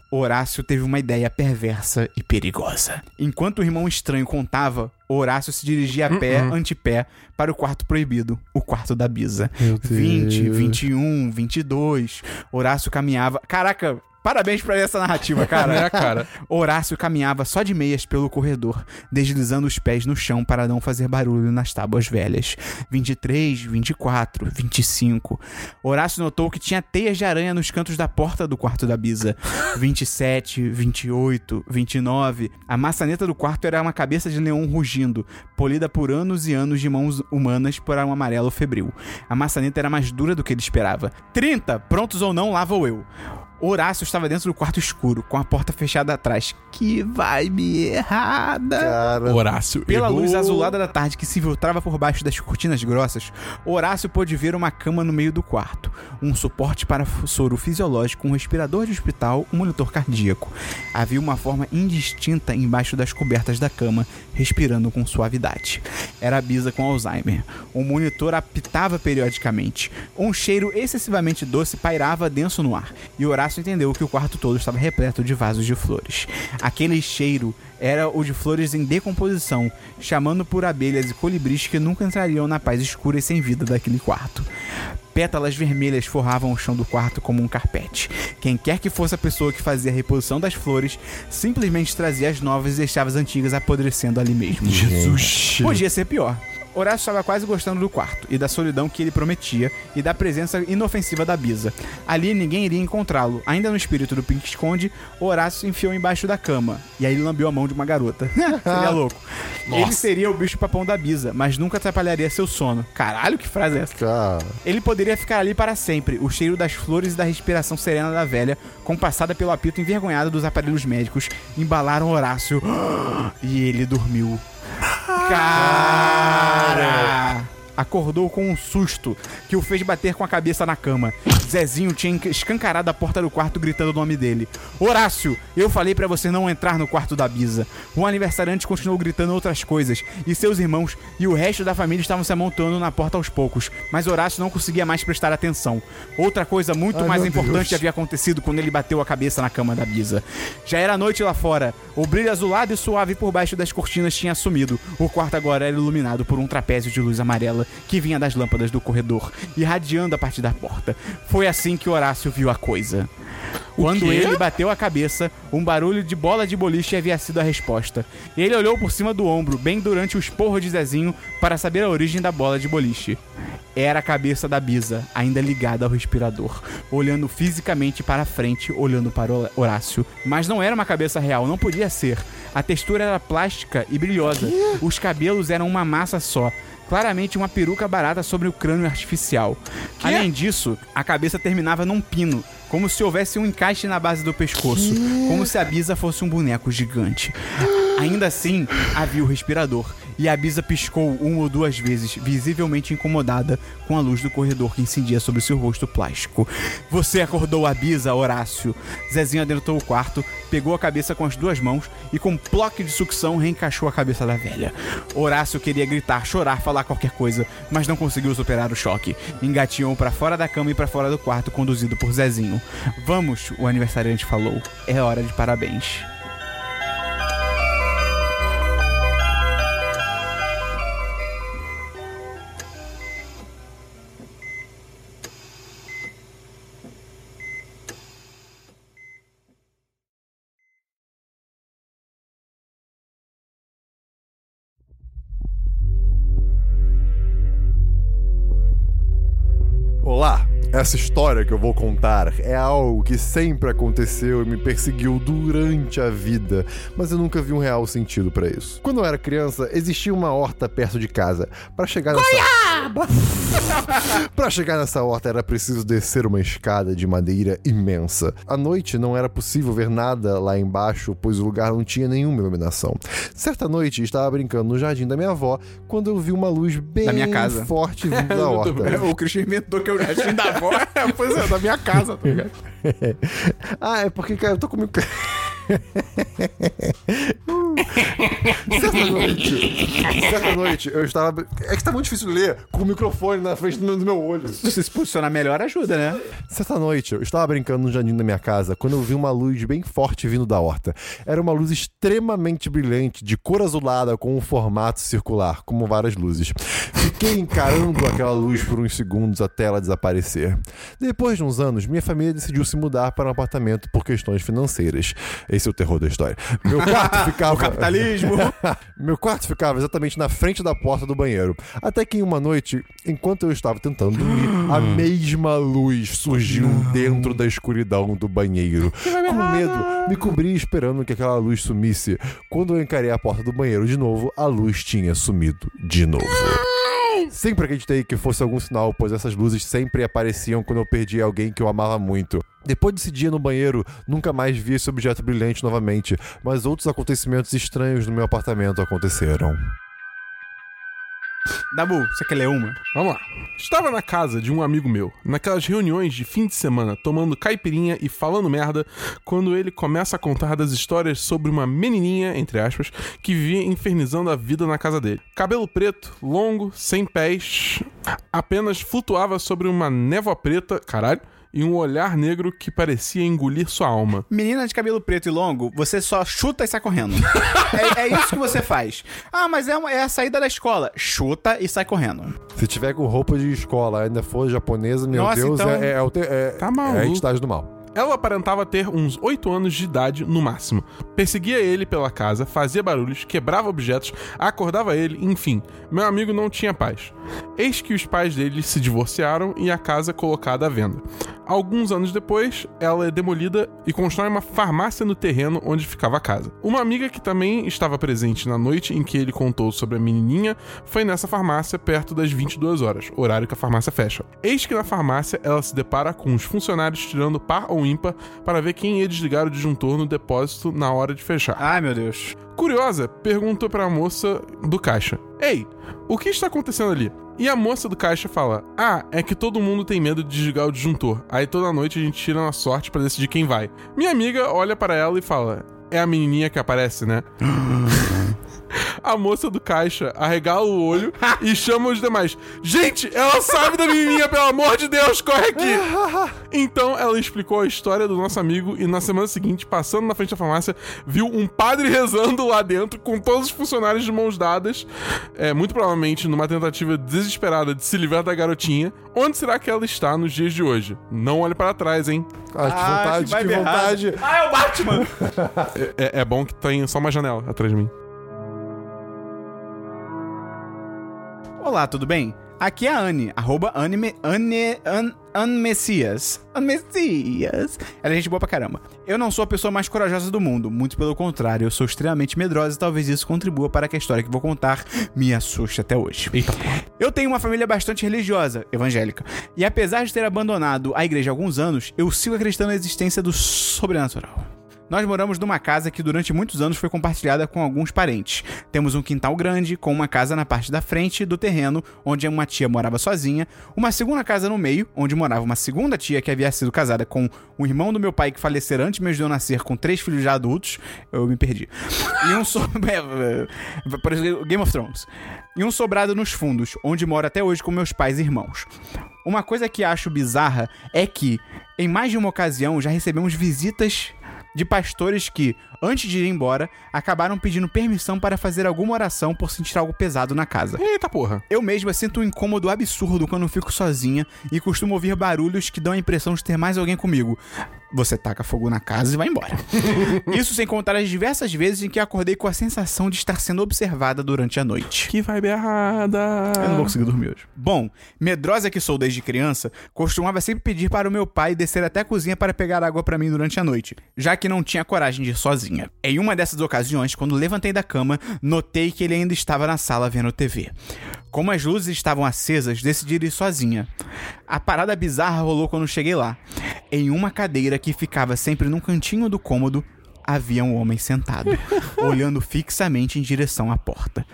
Horácio teve uma ideia perversa e perigosa. Enquanto o irmão estranho contava, Horácio se dirigia a pé, antepé, para o quarto proibido, o quarto da Bisa. Meu Deus. 20, 21, 22. Horácio caminhava. Caraca, parabéns pra essa narrativa, cara. É, cara. Horácio caminhava só de meias pelo corredor, deslizando os pés no chão para não fazer barulho nas tábuas velhas. 23, 24, 25. Horácio notou que tinha teias de aranha nos cantos da porta do quarto da Bisa. 27, 28, 29. A maçaneta do quarto era uma cabeça de leão rugindo, polida por anos e anos de mãos humanas por um amarelo febril. A maçaneta era mais dura do que ele esperava. 30, prontos ou não, lá vou eu. Horácio estava dentro do quarto escuro, com a porta fechada atrás. Que vibe errada! Cara, Horácio. Pela errou. luz azulada da tarde que se filtrava por baixo das cortinas grossas, Horácio pôde ver uma cama no meio do quarto, um suporte para soro fisiológico, um respirador de hospital, um monitor cardíaco. Havia uma forma indistinta embaixo das cobertas da cama, respirando com suavidade. Era a Bisa com Alzheimer. O monitor apitava periodicamente. Um cheiro excessivamente doce pairava denso no ar, e Horácio entendeu que o quarto todo estava repleto de vasos de flores. Aquele cheiro era o de flores em decomposição, chamando por abelhas e colibris que nunca entrariam na paz escura e sem vida daquele quarto. Pétalas vermelhas forravam o chão do quarto como um carpete. Quem quer que fosse a pessoa que fazia a reposição das flores, simplesmente trazia as novas e deixava as antigas apodrecendo ali mesmo. Jesus. Podia ser pior. Horácio estava quase gostando do quarto e da solidão que ele prometia e da presença inofensiva da Bisa. Ali ninguém iria encontrá-lo. Ainda no espírito do Pink Esconde, Horácio se enfiou embaixo da cama e aí ele lambeu a mão de uma garota. Seria louco. Ele Nossa. seria o bicho papão da Bisa, mas nunca atrapalharia seu sono. Caralho, que frase é essa? cara. Ele poderia ficar ali para sempre, o cheiro das flores e da respiração serena da velha, compassada pelo apito envergonhado dos aparelhos médicos, embalaram Horácio e ele dormiu. Cara! Acordou com um susto que o fez bater com a cabeça na cama. Zezinho tinha escancarado a porta do quarto gritando o nome dele. Horácio, eu falei pra você não entrar no quarto da Bisa. O aniversariante continuou gritando outras coisas, e seus irmãos e o resto da família estavam se amontoando na porta aos poucos, mas Horácio não conseguia mais prestar atenção. Outra coisa muito Ai, mais importante Deus. havia acontecido quando ele bateu a cabeça na cama da Bisa. Já era noite lá fora. O brilho azulado e suave por baixo das cortinas tinha sumido. O quarto agora era iluminado por um trapézio de luz amarela amarela que vinha das lâmpadas do corredor, irradiando a partir da porta. Foi assim que Horácio viu a coisa. Quando ele bateu a cabeça, um barulho de bola de boliche havia sido a resposta. Ele olhou por cima do ombro, bem durante o esporro de Zezinho, para saber a origem da bola de boliche. Era a cabeça da Bisa, ainda ligada ao respirador, olhando fisicamente para frente, olhando para o Horácio. Mas não era uma cabeça real, não podia ser. A textura era plástica e brilhosa. Os cabelos eram uma massa só. Claramente uma peruca barata sobre o crânio artificial. Além disso, a cabeça terminava num pino, como se houvesse um encaixe na base do pescoço, como se a Bisa fosse um boneco gigante. Ainda assim, havia o respirador, e a Bisa piscou uma ou duas vezes, visivelmente incomodada com a luz do corredor que incidia sobre seu rosto plástico. Você acordou a Bisa, Horácio. Zezinho adentrou o quarto, pegou a cabeça com as duas mãos e com um bloco de sucção reencaixou a cabeça da velha. Horácio queria gritar, chorar, falar qualquer coisa, mas não conseguiu superar o choque. Engatinhou para fora da cama e para fora do quarto, conduzido por Zezinho. Vamos, o aniversariante falou. É hora de parabéns. Essa história que eu vou contar é algo que sempre aconteceu e me perseguiu durante a vida, mas eu nunca vi um real sentido pra isso. Quando eu era criança, existia uma horta perto de casa. Pra chegar nessa Pra chegar nessa horta era preciso descer uma escada de madeira imensa. À noite não era possível ver nada lá embaixo, pois o lugar não tinha nenhuma iluminação. Certa noite estava brincando no jardim da minha avó quando eu vi uma luz bem Da minha casa. forte vindo da horta. O Christian inventou que eu já tinha da avó. Pois é, da minha casa, tá ligado? ah, é porque, cara, eu tô comigo. certa noite, certa noite, eu estava. É que tá muito difícil ler com o microfone na frente do meu, do meu olho. Se você se posicionar melhor, ajuda, né? Certa noite, eu estava brincando no jardim da minha casa quando eu vi uma luz bem forte vindo da horta. Era uma luz extremamente brilhante, de cor azulada, com um formato circular, como várias luzes. Fiquei encarando aquela luz por uns segundos até ela desaparecer. Depois de uns anos, minha família decidiu se mudar para um apartamento por questões financeiras. Esse é o terror da história. Meu quarto ficava. O capitalismo. Meu quarto ficava exatamente na frente da porta do banheiro. Até que em uma noite, enquanto eu estava tentando dormir, a mesma luz surgiu dentro da escuridão do banheiro. Com medo, me cobri esperando que aquela luz sumisse. Quando eu encarei a porta do banheiro de novo, a luz tinha sumido de novo. Sempre acreditei que fosse algum sinal, pois essas luzes sempre apareciam quando eu perdia alguém que eu amava muito. Depois desse dia no banheiro, nunca mais vi esse objeto brilhante novamente, mas outros acontecimentos estranhos no meu apartamento aconteceram. Dabu, você quer ler uma? Vamos lá. Estava na casa de um amigo meu, naquelas reuniões de fim de semana, tomando caipirinha e falando merda, quando ele começa a contar das histórias sobre uma menininha, entre aspas, que vivia infernizando a vida na casa dele. Cabelo preto, longo, sem pés, apenas flutuava sobre uma névoa preta, caralho, e um olhar negro que parecia engolir sua alma. Menina de cabelo preto e longo, você só chuta e sai correndo. é, é isso que você faz. Ah, mas é, uma- é a saída da escola. Chuta e sai correndo. Se tiver com roupa de escola, ainda for japonesa, meu Nossa, Deus, então- é, é, o te- é, Tá maluco. é a entidade do mal. Ela aparentava ter uns 8 anos de idade no máximo. Perseguia ele pela casa, fazia barulhos, quebrava objetos, acordava ele, enfim. Meu amigo não tinha paz. Eis que os pais dele se divorciaram e a casa colocada à venda. Alguns anos depois, ela é demolida e constrói uma farmácia no terreno onde ficava a casa. Uma amiga que também estava presente na noite em que ele contou sobre a menininha foi nessa farmácia perto das 22 horas, horário que a farmácia fecha. Eis que na farmácia ela se depara com os funcionários tirando par ou ímpar para ver quem ia desligar o disjuntor no depósito na hora de fechar. Ai, meu Deus. Curiosa, perguntou pra moça do caixa: Ei, o que está acontecendo ali? E a moça do caixa fala: Ah, é que todo mundo tem medo de desligar o disjuntor. Aí toda noite a gente tira uma sorte pra decidir quem vai. Minha amiga olha para ela e fala: É a menininha que aparece, né? A moça do caixa arregala o olho e chama os demais. Gente, ela sabe da menininha, pelo amor de Deus, corre aqui! Então ela explicou a história do nosso amigo e na semana seguinte, passando na frente da farmácia, viu um padre rezando lá dentro com todos os funcionários de mãos dadas, é, muito provavelmente numa tentativa desesperada de se livrar da garotinha. Onde será que ela está nos dias de hoje? Não olhe para trás, hein? Ah, que vontade, vai que errado. vontade. Ah, é o Batman! É, é bom que tem só uma janela atrás de mim. Olá, tudo bem? Aqui é a Anne, arroba Anime, Anne, An, Anmessias. Anmessias. Ela é gente boa pra caramba. Eu não sou a pessoa mais corajosa do mundo, muito pelo contrário, eu sou extremamente medrosa e talvez isso contribua para que a história que vou contar me assuste até hoje. Eita. Eu tenho uma família bastante religiosa, evangélica, e apesar de ter abandonado a igreja há alguns anos, eu sigo acreditando na existência do sobrenatural. Nós moramos numa casa que durante muitos anos foi compartilhada com alguns parentes. Temos um quintal grande, com uma casa na parte da frente do terreno, onde uma tia morava sozinha, uma segunda casa no meio, onde morava uma segunda tia que havia sido casada com o irmão do meu pai que falecera antes mesmo de eu nascer, com três filhos já adultos. Eu me perdi. E um. Por exemplo, Game of Thrones. E um sobrado nos fundos, onde moro até hoje com meus pais e irmãos. Uma coisa que acho bizarra é que, em mais de uma ocasião, já recebemos visitas de pastores que, antes de ir embora, acabaram pedindo permissão para fazer alguma oração por sentir algo pesado na casa. Eita porra. Eu mesma sinto um incômodo absurdo quando fico sozinha e costumo ouvir barulhos que dão a impressão de ter mais alguém comigo. Você taca fogo na casa e vai embora. Isso sem contar as diversas vezes em que acordei com a sensação de estar sendo observada durante a noite. Que vibe errada. Eu não vou conseguir dormir hoje. Bom, medrosa que sou desde criança, costumava sempre pedir para o meu pai descer até a cozinha para pegar água para mim durante a noite, já que não tinha coragem de ir sozinha. Em uma dessas ocasiões, quando levantei da cama, notei que ele ainda estava na sala vendo TV. Como as luzes estavam acesas, decidi ir sozinha. A parada bizarra rolou quando cheguei lá. Em uma cadeira que ficava sempre num cantinho do cômodo, havia um homem sentado, olhando fixamente em direção à porta.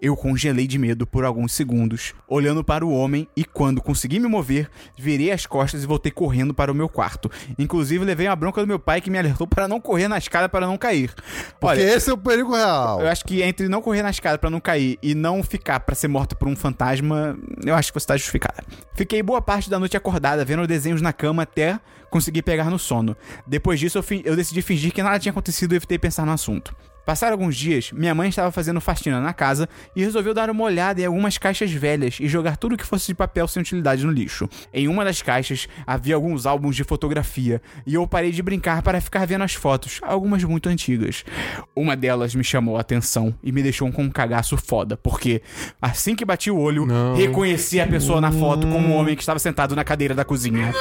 Eu congelei de medo por alguns segundos, olhando para o homem e quando consegui me mover, virei as costas e voltei correndo para o meu quarto. Inclusive levei a bronca do meu pai que me alertou para não correr na escada para não cair. Porque Olha, esse é o perigo real. eu acho que entre não correr na escada pra não cair e não ficar pra ser morta por um fantasma, eu acho que você tá justificada. Fiquei boa parte da noite acordada, vendo desenhos na cama até conseguir pegar no sono. Depois disso, eu, eu decidi fingir que nada tinha acontecido e evitei pensar no assunto. Passaram alguns dias, minha mãe estava fazendo faxina na casa e resolveu dar uma olhada em algumas caixas velhas e jogar tudo que fosse de papel sem utilidade no lixo. Em uma das caixas havia alguns álbuns de fotografia e eu parei de brincar para ficar vendo as fotos, algumas muito antigas. Uma delas me chamou a atenção e me deixou com um cagaço foda, porque assim que bati o olho, Não. reconheci a pessoa na foto como o homem que estava sentado na cadeira da cozinha.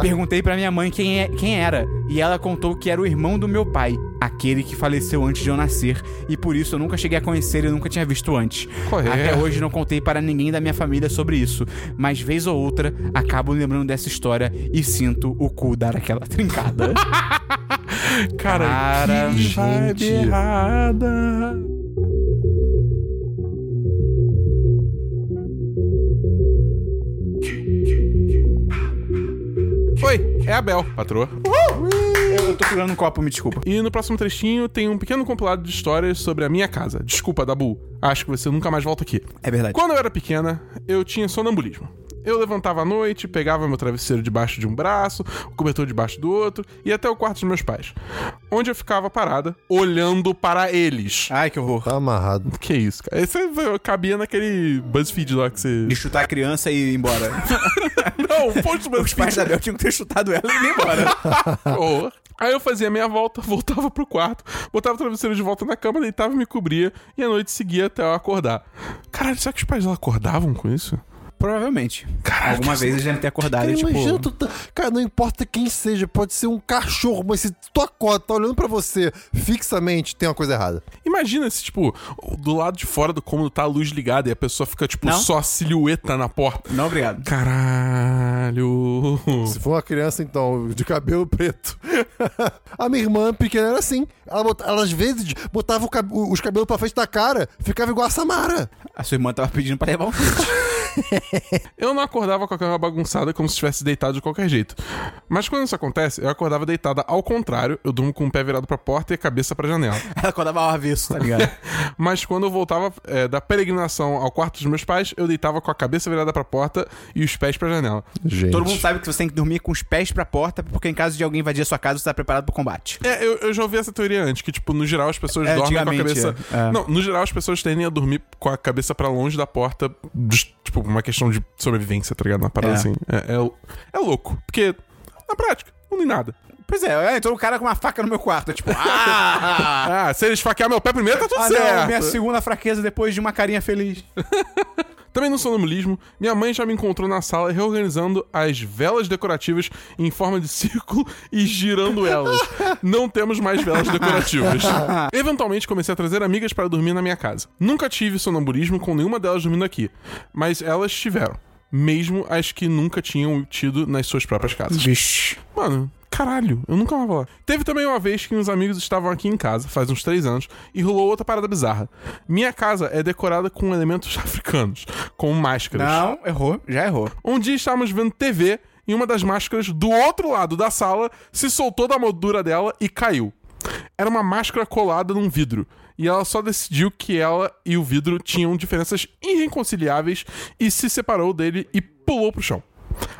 Perguntei pra minha mãe quem, é, quem era, e ela contou que era o irmão do meu pai, aquele que faleceu antes de eu nascer, e por isso eu nunca cheguei a conhecer e nunca tinha visto antes. Correto. Até hoje não contei para ninguém da minha família sobre isso, mas vez ou outra acabo lembrando dessa história e sinto o cu dar aquela trincada. Cara, Cara, que gente. errada. Oi, é a Bel, patroa. Eu tô segurando um copo, me desculpa. E no próximo trechinho tem um pequeno compilado de histórias sobre a minha casa. Desculpa, Dabu. Acho que você nunca mais volta aqui. É verdade. Quando eu era pequena, eu tinha sonambulismo. Eu levantava à noite, pegava meu travesseiro debaixo de um braço, o cobertor debaixo do outro e até o quarto dos meus pais. Onde eu ficava parada, olhando para eles. Ai, que horror. Tá amarrado. Que isso, cara? Esse cabia naquele BuzzFeed lá que você. De chutar a criança e ir embora. Não, post do Os pais da BuzzFeed. Bel tinham que ter chutado ela e ir embora. Horror. Aí eu fazia a minha volta, voltava pro quarto, botava o travesseiro de volta na cama, deitava, me cobria e a noite seguia até eu acordar. Caralho, será que os pais dela acordavam com isso? Provavelmente. Caralho, Alguma vez eles devem ter acordado Cara, e tipo... imagina tu tá- Cara, não importa quem seja, pode ser um cachorro, mas se tu acorda, tá olhando pra você fixamente, tem uma coisa errada. Imagina se, tipo, do lado de fora do cômodo tá a luz ligada e a pessoa fica, tipo, Não. só a silhueta na porta. Não, obrigado. Caralho. Se for uma criança, então, de cabelo preto. a minha irmã pequena era assim. Ela, ela, às vezes botava cab- os cabelos pra frente da cara, ficava igual a Samara. A sua irmã tava pedindo pra levar um. Eu não acordava com a cama bagunçada como se estivesse deitado de qualquer jeito. Mas quando isso acontece, eu acordava deitada ao contrário, eu durmo com o pé virado pra porta e a cabeça pra janela. Ela acordava ao avesso, tá ligado? Mas quando eu voltava é, da peregrinação ao quarto dos meus pais, eu deitava com a cabeça virada pra porta e os pés pra janela. Gente. Todo mundo sabe que você tem que dormir com os pés pra porta, porque em caso de alguém invadir a sua casa, você tá preparado pro combate. É, eu, eu já ouvi essa teoria antes, que, tipo, no geral as pessoas É, dormem com a cabeça. é. É. Não, no geral as pessoas tendem a dormir com a cabeça pra longe da porta, tipo, uma questão de sobrevivência, tá ligado? Uma parada É. assim. É, é, é louco. Porque, na prática, não tem nada. Pois é, entrou um cara com uma faca no meu quarto, tipo, ah! Ah, se ele esfaquear meu pé primeiro, tá tudo ah, certo. não, minha segunda fraqueza depois de uma carinha feliz. Também no sonambulismo, minha mãe já me encontrou na sala reorganizando as velas decorativas em forma de círculo e girando elas. Não temos mais velas decorativas. Eventualmente comecei a trazer amigas para dormir na minha casa. Nunca tive sonambulismo com nenhuma delas dormindo aqui, mas elas tiveram. Mesmo as que nunca tinham tido nas suas próprias casas. Vixe. Mano, caralho, eu nunca mais vou lá. Teve também uma vez que uns amigos estavam aqui em casa, faz uns três anos, e rolou outra parada bizarra. Minha casa é decorada com elementos africanos, como máscaras. Não, errou, já errou. Um dia estávamos vendo TV e uma das máscaras do outro lado da sala se soltou da moldura dela e caiu. Era uma máscara colada num vidro. E ela só decidiu que ela e o vidro tinham diferenças irreconciliáveis e se separou dele e pulou pro chão.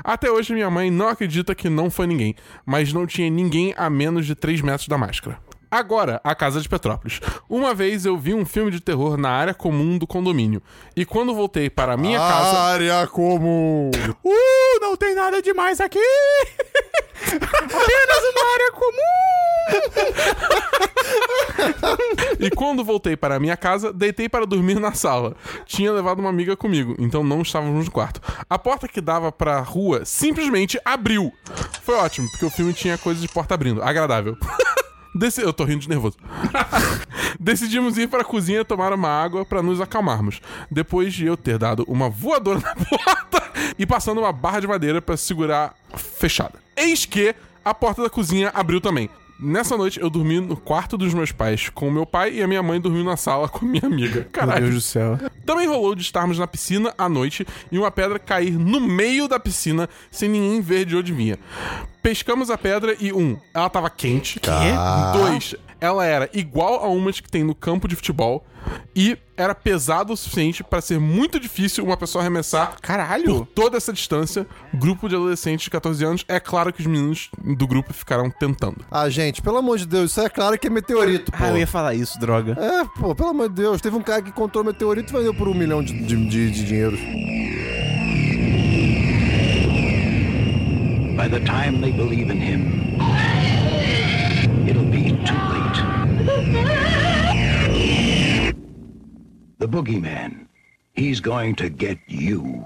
Até hoje minha mãe não acredita que não foi ninguém, mas não tinha ninguém a menos de 3 metros da máscara. Agora, a Casa de Petrópolis. Uma vez eu vi um filme de terror na área comum do condomínio. E quando voltei para a minha casa. Área comum. Uh, não tem nada demais aqui! Apenas uma área comum! E quando voltei para a minha casa, deitei para dormir na sala. Tinha levado uma amiga comigo, então não estávamos no quarto. A porta que dava para a rua simplesmente abriu. Foi ótimo, porque o filme tinha coisa de porta abrindo. Agradável. Deci... Eu tô rindo de nervoso. Decidimos ir para a cozinha tomar uma água para nos acalmarmos. Depois de eu ter dado uma voadora na porta e passando uma barra de madeira para segurar fechada. Eis que a porta da cozinha abriu também. Nessa noite eu dormi no quarto dos meus pais com o meu pai e a minha mãe dormiu na sala com a minha amiga. Caralho. do céu. Também rolou de estarmos na piscina à noite e uma pedra cair no meio da piscina sem ninguém ver de onde vinha. Pescamos a pedra e, um, ela tava quente. Dois, ela era igual a umas que tem no campo de futebol. E era pesado o suficiente para ser muito difícil uma pessoa arremessar por Caralho! toda essa distância. Grupo de adolescentes de 14 anos. É claro que os meninos do grupo ficaram tentando. Ah, gente, pelo amor de Deus, isso é claro que é meteorito, pô. Ah, eu ia falar isso, droga. É, pô, pelo amor de Deus. Teve um cara que encontrou meteorito e vendeu por um milhão de, de, de, de dinheiro. By the time they believe in him, it'll be too late. The boogeyman, he's going to get you.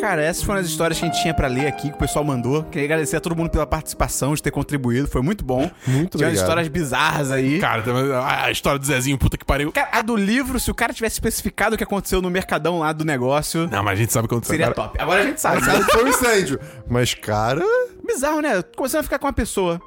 Cara, essas foram as histórias que a gente tinha pra ler aqui, que o pessoal mandou. Queria agradecer a todo mundo pela participação, de ter contribuído. Foi muito bom. Muito Tinha umas histórias bizarras aí. Cara, a história do Zezinho, puta que pariu. Cara, a do livro, se o cara tivesse especificado o que aconteceu no mercadão lá do negócio, Não, mas a gente sabe o que aconteceu. seria cara. top. Agora a gente sabe. Sabe que foi um incêndio. Mas, cara. Bizarro, né? Começando a ficar com uma pessoa.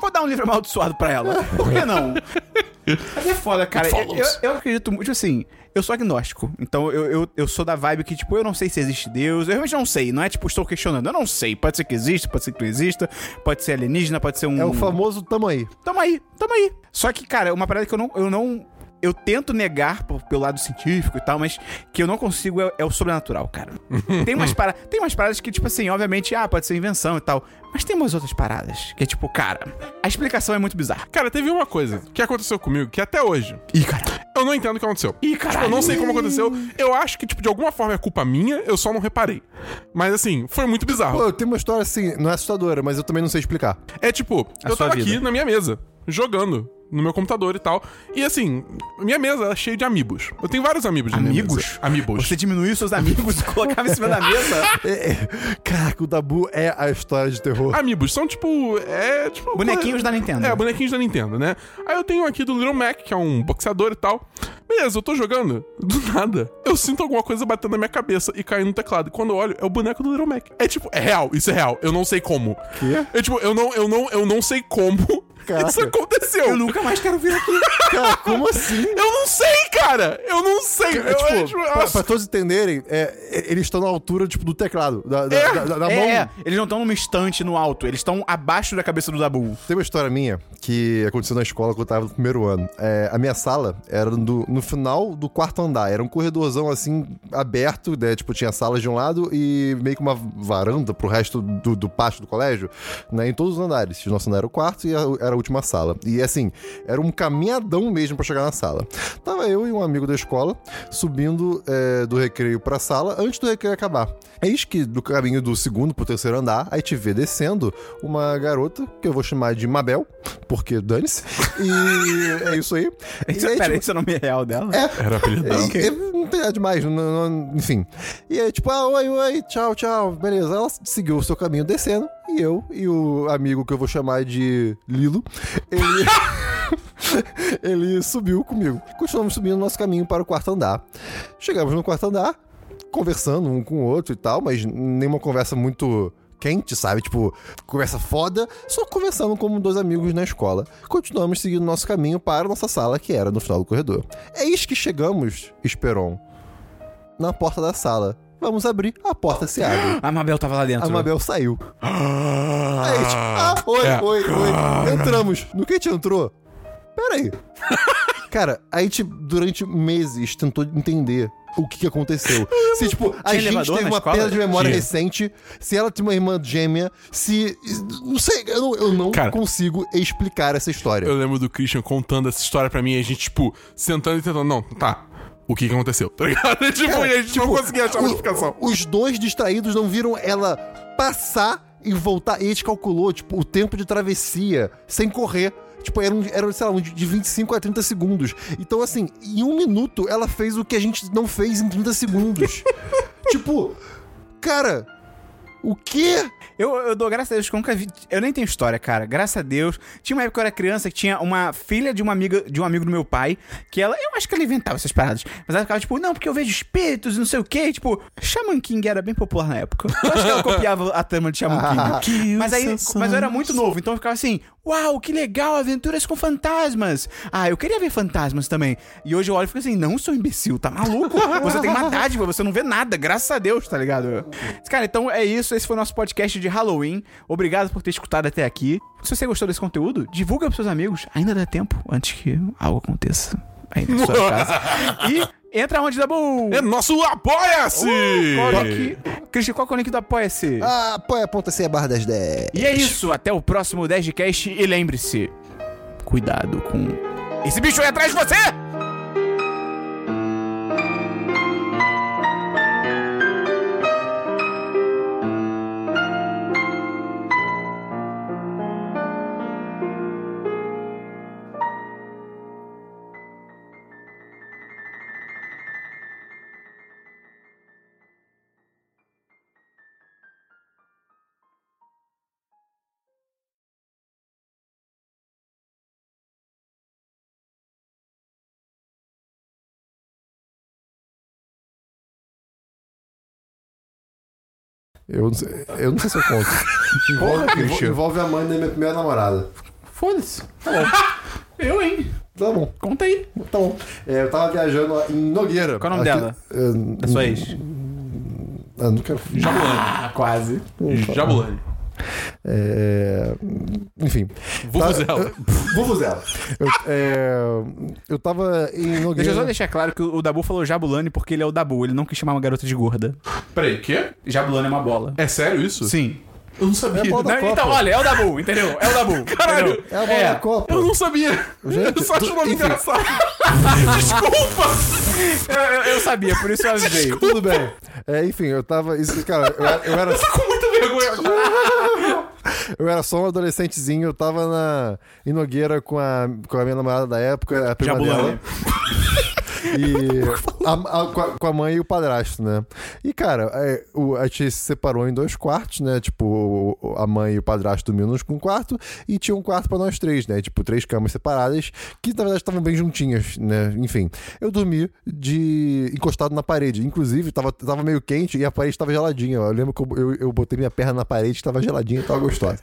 Vou dar um livro amaldiçoado pra ela. Por que não? Mas é foda, cara. Eu, eu, eu acredito muito, tipo assim, eu sou agnóstico. Então eu, eu, eu sou da vibe que, tipo, eu não sei se existe Deus. Eu realmente não sei. Não é tipo, estou questionando. Eu não sei. Pode ser que exista, pode ser que não exista. Pode ser alienígena, pode ser um. É o famoso tamo aí. Tamo aí, tamo aí. Só que, cara, uma parada que eu não. Eu, não, eu tento negar por- pelo lado científico e tal, mas que eu não consigo é, é o sobrenatural, cara. Tem umas, para, tem umas paradas que, tipo assim, obviamente, ah, pode ser invenção e tal. Mas tem umas outras paradas que é tipo, cara, a explicação é muito bizarra. Cara, teve uma coisa que aconteceu comigo que até hoje Ih, cara. eu não entendo o que aconteceu. Ih, Tipo, caralho. eu não sei como aconteceu. Eu acho que, tipo, de alguma forma é culpa minha, eu só não reparei. Mas assim, foi muito bizarro. Pô, eu tenho uma história assim, não é assustadora, mas eu também não sei explicar. É tipo, A eu tava vida. aqui na minha mesa, jogando no meu computador e tal. E assim, minha mesa é cheia de amigos. Eu tenho vários amigos na minha Amigos? Amigos. Você diminuiu seus amigos e colocava em cima da mesa. É, é, caraca, o Dabu é a história de terror. Amigos, são tipo. É tipo. Bonequinhos da Nintendo. É, bonequinhos da Nintendo, né? Aí eu tenho aqui do Little Mac, que é um boxeador e tal. Beleza, eu tô jogando. Do nada, eu sinto alguma coisa batendo na minha cabeça e caindo no teclado. E quando eu olho, é o boneco do Little Mac. É tipo, é real, isso é real. Eu não sei como. Quê? É tipo, eu não, eu não, eu não sei como Caraca. isso aconteceu. Eu nunca mais quero vir aqui. Cara, como assim? Eu não sei, cara! Eu não sei. É, eu, tipo, acho- pra, nossa. pra todos entenderem, é, é, eles estão na altura tipo, do teclado, da, da, É. da- da- É, mão. é, eles não estão numa estante no alto, eles estão abaixo da cabeça do Dabu. Tem uma história minha que aconteceu na escola quando eu tava no primeiro ano. É, a minha sala era do- no final do quarto andar. Era um corredorzão assim, aberto, né? Tipo, tinha salas de um lado e meio que uma varanda pro resto do, do pátio do colégio, né? Em todos os andares. O nosso andar era o quarto e era a última sala. E assim, era um caminhadão mesmo pra chegar na sala. Tava eu e um amigo da escola subindo é, do recreio pra sala antes do recreio acabar. Eis que do caminho do segundo pro terceiro andar, a gente vê descendo uma garota, que eu vou chamar de Mabel, porque dane-se. E é isso aí. Isso, aí, pera, tipo, esse é o nome real dela? Era o apelido dela. e- e não tem nada demais, não- não- enfim. E aí, tipo, ah, oi, oi, tchau, tchau, beleza. Ela seguiu o seu caminho descendo, e eu e o amigo que eu vou chamar de Lilo, ele. ele subiu comigo. Continuamos subindo nosso caminho para o quarto andar. Chegamos no quarto andar, conversando um com o outro e tal, mas nenhuma conversa muito quente, sabe? Tipo, conversa foda, só conversando como dois amigos na escola. Continuamos seguindo nosso caminho para nossa sala, que era no final do corredor. Eis que chegamos, Esperon, na porta da sala. Vamos abrir, a porta se abre. A Mabel tava lá dentro. A Mabel saiu. Aí, tipo, ah, oi, É. oi, oi. Entramos. No que a gente entrou? Pera aí. Cara, a gente, durante meses, tentou entender o que, que aconteceu. Se, tipo, a Tinha gente teve uma escola? perda de memória Tinha. recente, se ela tem uma irmã gêmea, se. Não sei, eu não, eu não Cara, consigo explicar essa história. Eu lembro do Christian contando essa história pra mim e a gente, tipo, sentando e tentando. Não, tá. O que que aconteceu? Tá ligado? tipo, Cara, e a gente não tipo, conseguia achar uma o- explicação. Os dois distraídos não viram ela passar e voltar. E a gente calculou, tipo, o tempo de travessia sem correr. Tipo, era, um, era sei lá, um de de 25 a 30 segundos. Então, assim, em um minuto ela fez o que a gente não fez em 30 segundos. tipo, cara, o quê? Eu, eu dou graças a Deus que eu nunca vi. Eu nem tenho história, cara. Graças a Deus. Tinha uma época que eu era criança que tinha uma filha de uma amiga de um amigo do meu pai. Que ela. Eu acho que ela inventava essas paradas. Mas ela ficava tipo, não, porque eu vejo espíritos e não sei o quê. Tipo, Shaman King era bem popular na época. Eu acho que ela copiava a trama de Shaman King. mas aí. Mas eu era muito novo, então eu ficava assim, uau, que legal, aventuras com fantasmas. Ah, eu queria ver fantasmas também. E hoje eu olho e fico assim, não, seu imbecil, tá maluco? Você tem uma dádiva, você não vê nada, graças a Deus, tá ligado? Cara, então é isso. Esse foi o nosso podcast de Halloween. Obrigado por ter escutado até aqui. Se você gostou desse conteúdo, divulga pros seus amigos. Ainda dá tempo antes que algo aconteça aí na sua casa. E entra onde, Dabu? É nosso Apoia-se! Qual? Christian, qual que é o link do Apoia-se? Ah, apoia.se barra 1010. E é isso, até o próximo 10 de cast e lembre-se, cuidado com esse bicho aí atrás de você! Eu, não sei- eu não sei se eu conto. envolve, envolve, envolve a mãe da minha primeira namorada. Foda-se. Eu, hein? Tá bom, Conta aí. tá bom. É, eu tava viajando em Nogueira. Qual é o nome Aqui- dela? É, Da sua ex. Ah, não quero. Ah, quase. Jabulani. É, enfim. Vuvuzela. Tá, Vuvuzela. Eu, é, eu tava em Deixa eu só deixar claro que o Dabu falou Jabulani porque ele é o Dabu, ele não quis chamar uma garota de gorda. Peraí, quê? Jabulani é uma bola. É sério isso? Sim. Eu não sabia. É bola da Não, Copa. então, olha, é o Dabu, entendeu? É o Dabu. Caralho. entendeu? É a bola da Copa. Eu não sabia. Gente, eu só acho o nome engraçado. Desculpa! Eu, eu- eu sabia, por isso eu avisei. Tudo bem. É, enfim, eu tava. Isso, cara, eu, era- eu era, Tô eu era só um adolescentezinho, eu tava na, em Nogueira com a, com a minha namorada da época, a prima Jabulani. dela. E a, a- com, a, com a mãe e o padrasto, né? E, cara, é, o, a gente se separou em dois quartos, né? Tipo, a mãe e o padrasto dormiam num um quarto e tinha um quarto pra nós três, né? Tipo, três camas separadas que, na verdade, estavam bem juntinhas, né? Enfim, eu dormi de encostado na parede. Inclusive, tava, tava meio quente e a parede tava geladinha. Eu lembro que eu, eu, eu botei minha perna na parede, tava geladinha e tava gostosa.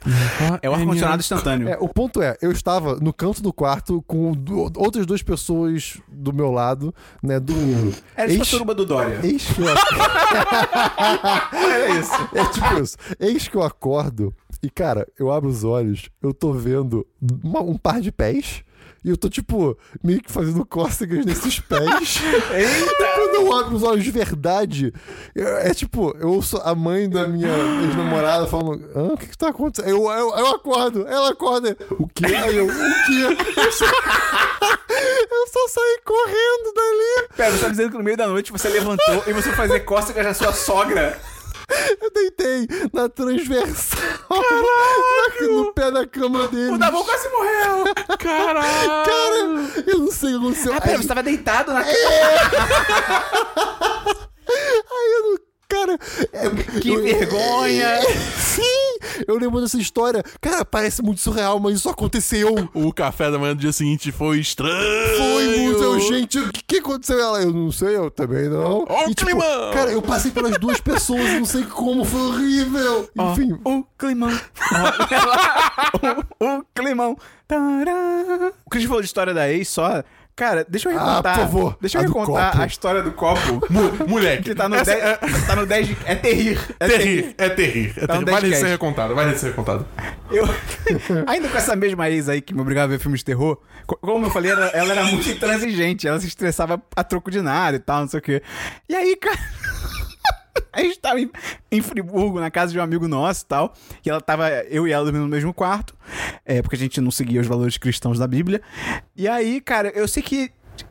É o ar-condicionado instantâneo. É, o ponto é, eu estava no canto do quarto com outras duas pessoas do meu lado né, dormindo. Era tipo a do Dória. Eis que eu... Era isso. É tipo isso. Eis que eu acordo e, cara, eu abro os olhos, eu tô vendo uma- um par de pés. E eu tô, tipo, meio que fazendo cócegas nesses pés. Eita! Quando eu abro os olhos de verdade, eu- é tipo, eu ouço a mãe da minha ex-namorada falando: Hã, o que que tá acontecendo? Eu, eu, eu acordo, ela acorda. O quê? Aí eu, o quê? Eu só, eu só saí correndo dali. Pera, você tá dizendo que no meio da noite você levantou e você fazer cócegas na sua sogra. Eu deitei na transversal, na- no pé da cama dele. O Dabu quase morreu. Caralho! Cara, eu não sei o que aconteceu. Ah, pera, você tava deitado na cama. Aí eu não. Cara. é- Que eu- vergonha. Sim! Eu lembro dessa história. Cara, parece muito surreal, mas isso aconteceu. O café da manhã do dia seguinte foi estranho. Foi muito. Eu, gente, o que, que aconteceu? Ela, eu não sei, eu também não. Ó o e, tipo, climão! cara, eu passei pelas duas pessoas, não sei como, foi horrível. Enfim. O climão. o, o climão. Tará. O Cris falou de história da ex só. Cara, deixa eu Ah, recontar. por favor, Deixa eu a recontar a história do copo. Moleque. Que tá no, essa 10, tá no 10 de, É terrir. É Terrir, é terrir. É Tá terrir. 10 ser recontado, vale ser recontado. Eu, ainda com essa mesma ex aí que me obrigava a ver filmes de terror, co- como eu falei, ela, ela era muito intransigente, ela se estressava a troco de nada e tal, não sei o quê. E aí, cara. A gente tava em, em Friburgo, na casa de um amigo nosso e tal. E ela tava, eu e ela dormindo no mesmo quarto. É, porque a gente não seguia os valores cristãos da Bíblia. E aí, cara, eu sei que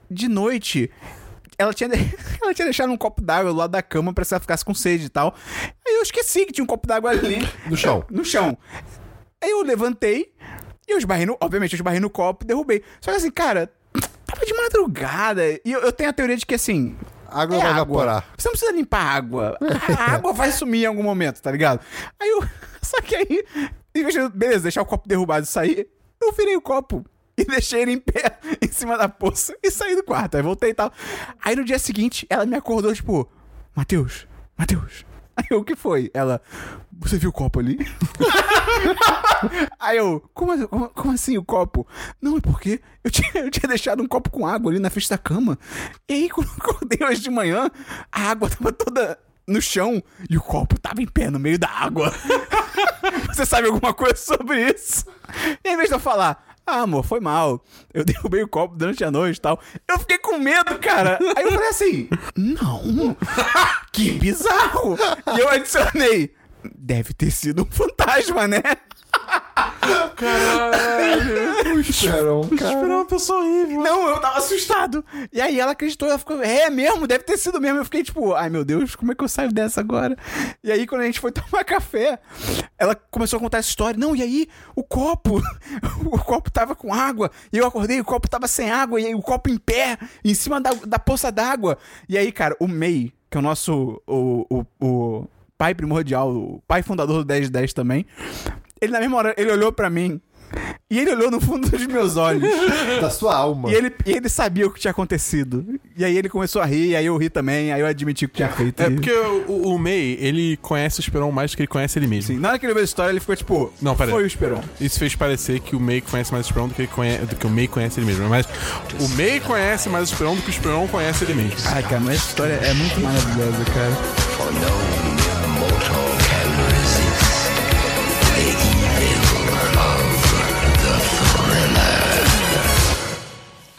de noite ela tinha, ela tinha deixado um copo d'água do lado da cama pra se ela ficasse com sede e tal. Aí eu esqueci que tinha um copo d'água ali. No chão. No chão. Aí eu levantei e eu esbarrei no. Obviamente, eu esbarrei no copo e derrubei. Só que assim, cara, tava de madrugada. E eu, eu tenho a teoria de que assim. Água é vai água. evaporar. Você não precisa limpar a água. A água vai sumir em algum momento, tá ligado? Aí eu. Só que aí, beleza, deixar o copo derrubado e sair, eu virei o copo. E deixei ele em pé em cima da poça e saí do quarto. Aí voltei e tal. Aí no dia seguinte, ela me acordou, tipo, Matheus, Matheus. Aí eu, o que foi? Ela, você viu o copo ali? Aí eu, como, assim- como, como assim o copo? Não, é porque eu tinha, eu tinha deixado um copo com água ali na frente da cama. E aí, quando eu acordei hoje de manhã, a água tava toda no chão e o copo tava em pé no meio da água. Você sabe alguma coisa sobre isso? E ao invés de eu falar, ah, amor, foi mal. Eu derrubei o copo durante a noite e tal. Eu fiquei com medo, cara. Aí eu falei assim, não. Que bizarro. E eu adicionei, deve ter sido um fantasma, né? Esperão, cara. Esperar uma pessoa horrível. Não, eu tava assustado. E aí ela acreditou, ela ficou, é mesmo, deve ter sido mesmo. Eu fiquei tipo, ai meu Deus, como é que eu saio dessa agora? E aí quando a gente foi tomar café, ela começou a contar essa história. Não, e aí o copo, o copo tava com água. E eu acordei, o copo tava sem água. E aí o copo em pé, em cima da, da poça d'água. E aí, cara, o May, que é o nosso, o, o, o pai primordial, o pai fundador do 1010 também, ele na mesma hora, ele olhou pra mim. E ele olhou no fundo dos meus olhos. Da sua alma. E ele, e ele sabia o que tinha acontecido. E aí ele começou a rir, aí eu ri também, aí eu admiti o que tinha feito. É E- porque o, o May, ele conhece o Esperon mais do que ele conhece ele mesmo. Sim, na hora que ele viu a história, ele ficou tipo, Não, pera aí. foi o Esperon. Isso fez parecer que o May conhece mais o Esperon do que, ele conhece, do que o May conhece ele mesmo. Mas o May conhece mais o Esperon do que o Esperon conhece ele mesmo. Ai, cara, mas essa história é muito maravilhosa, cara.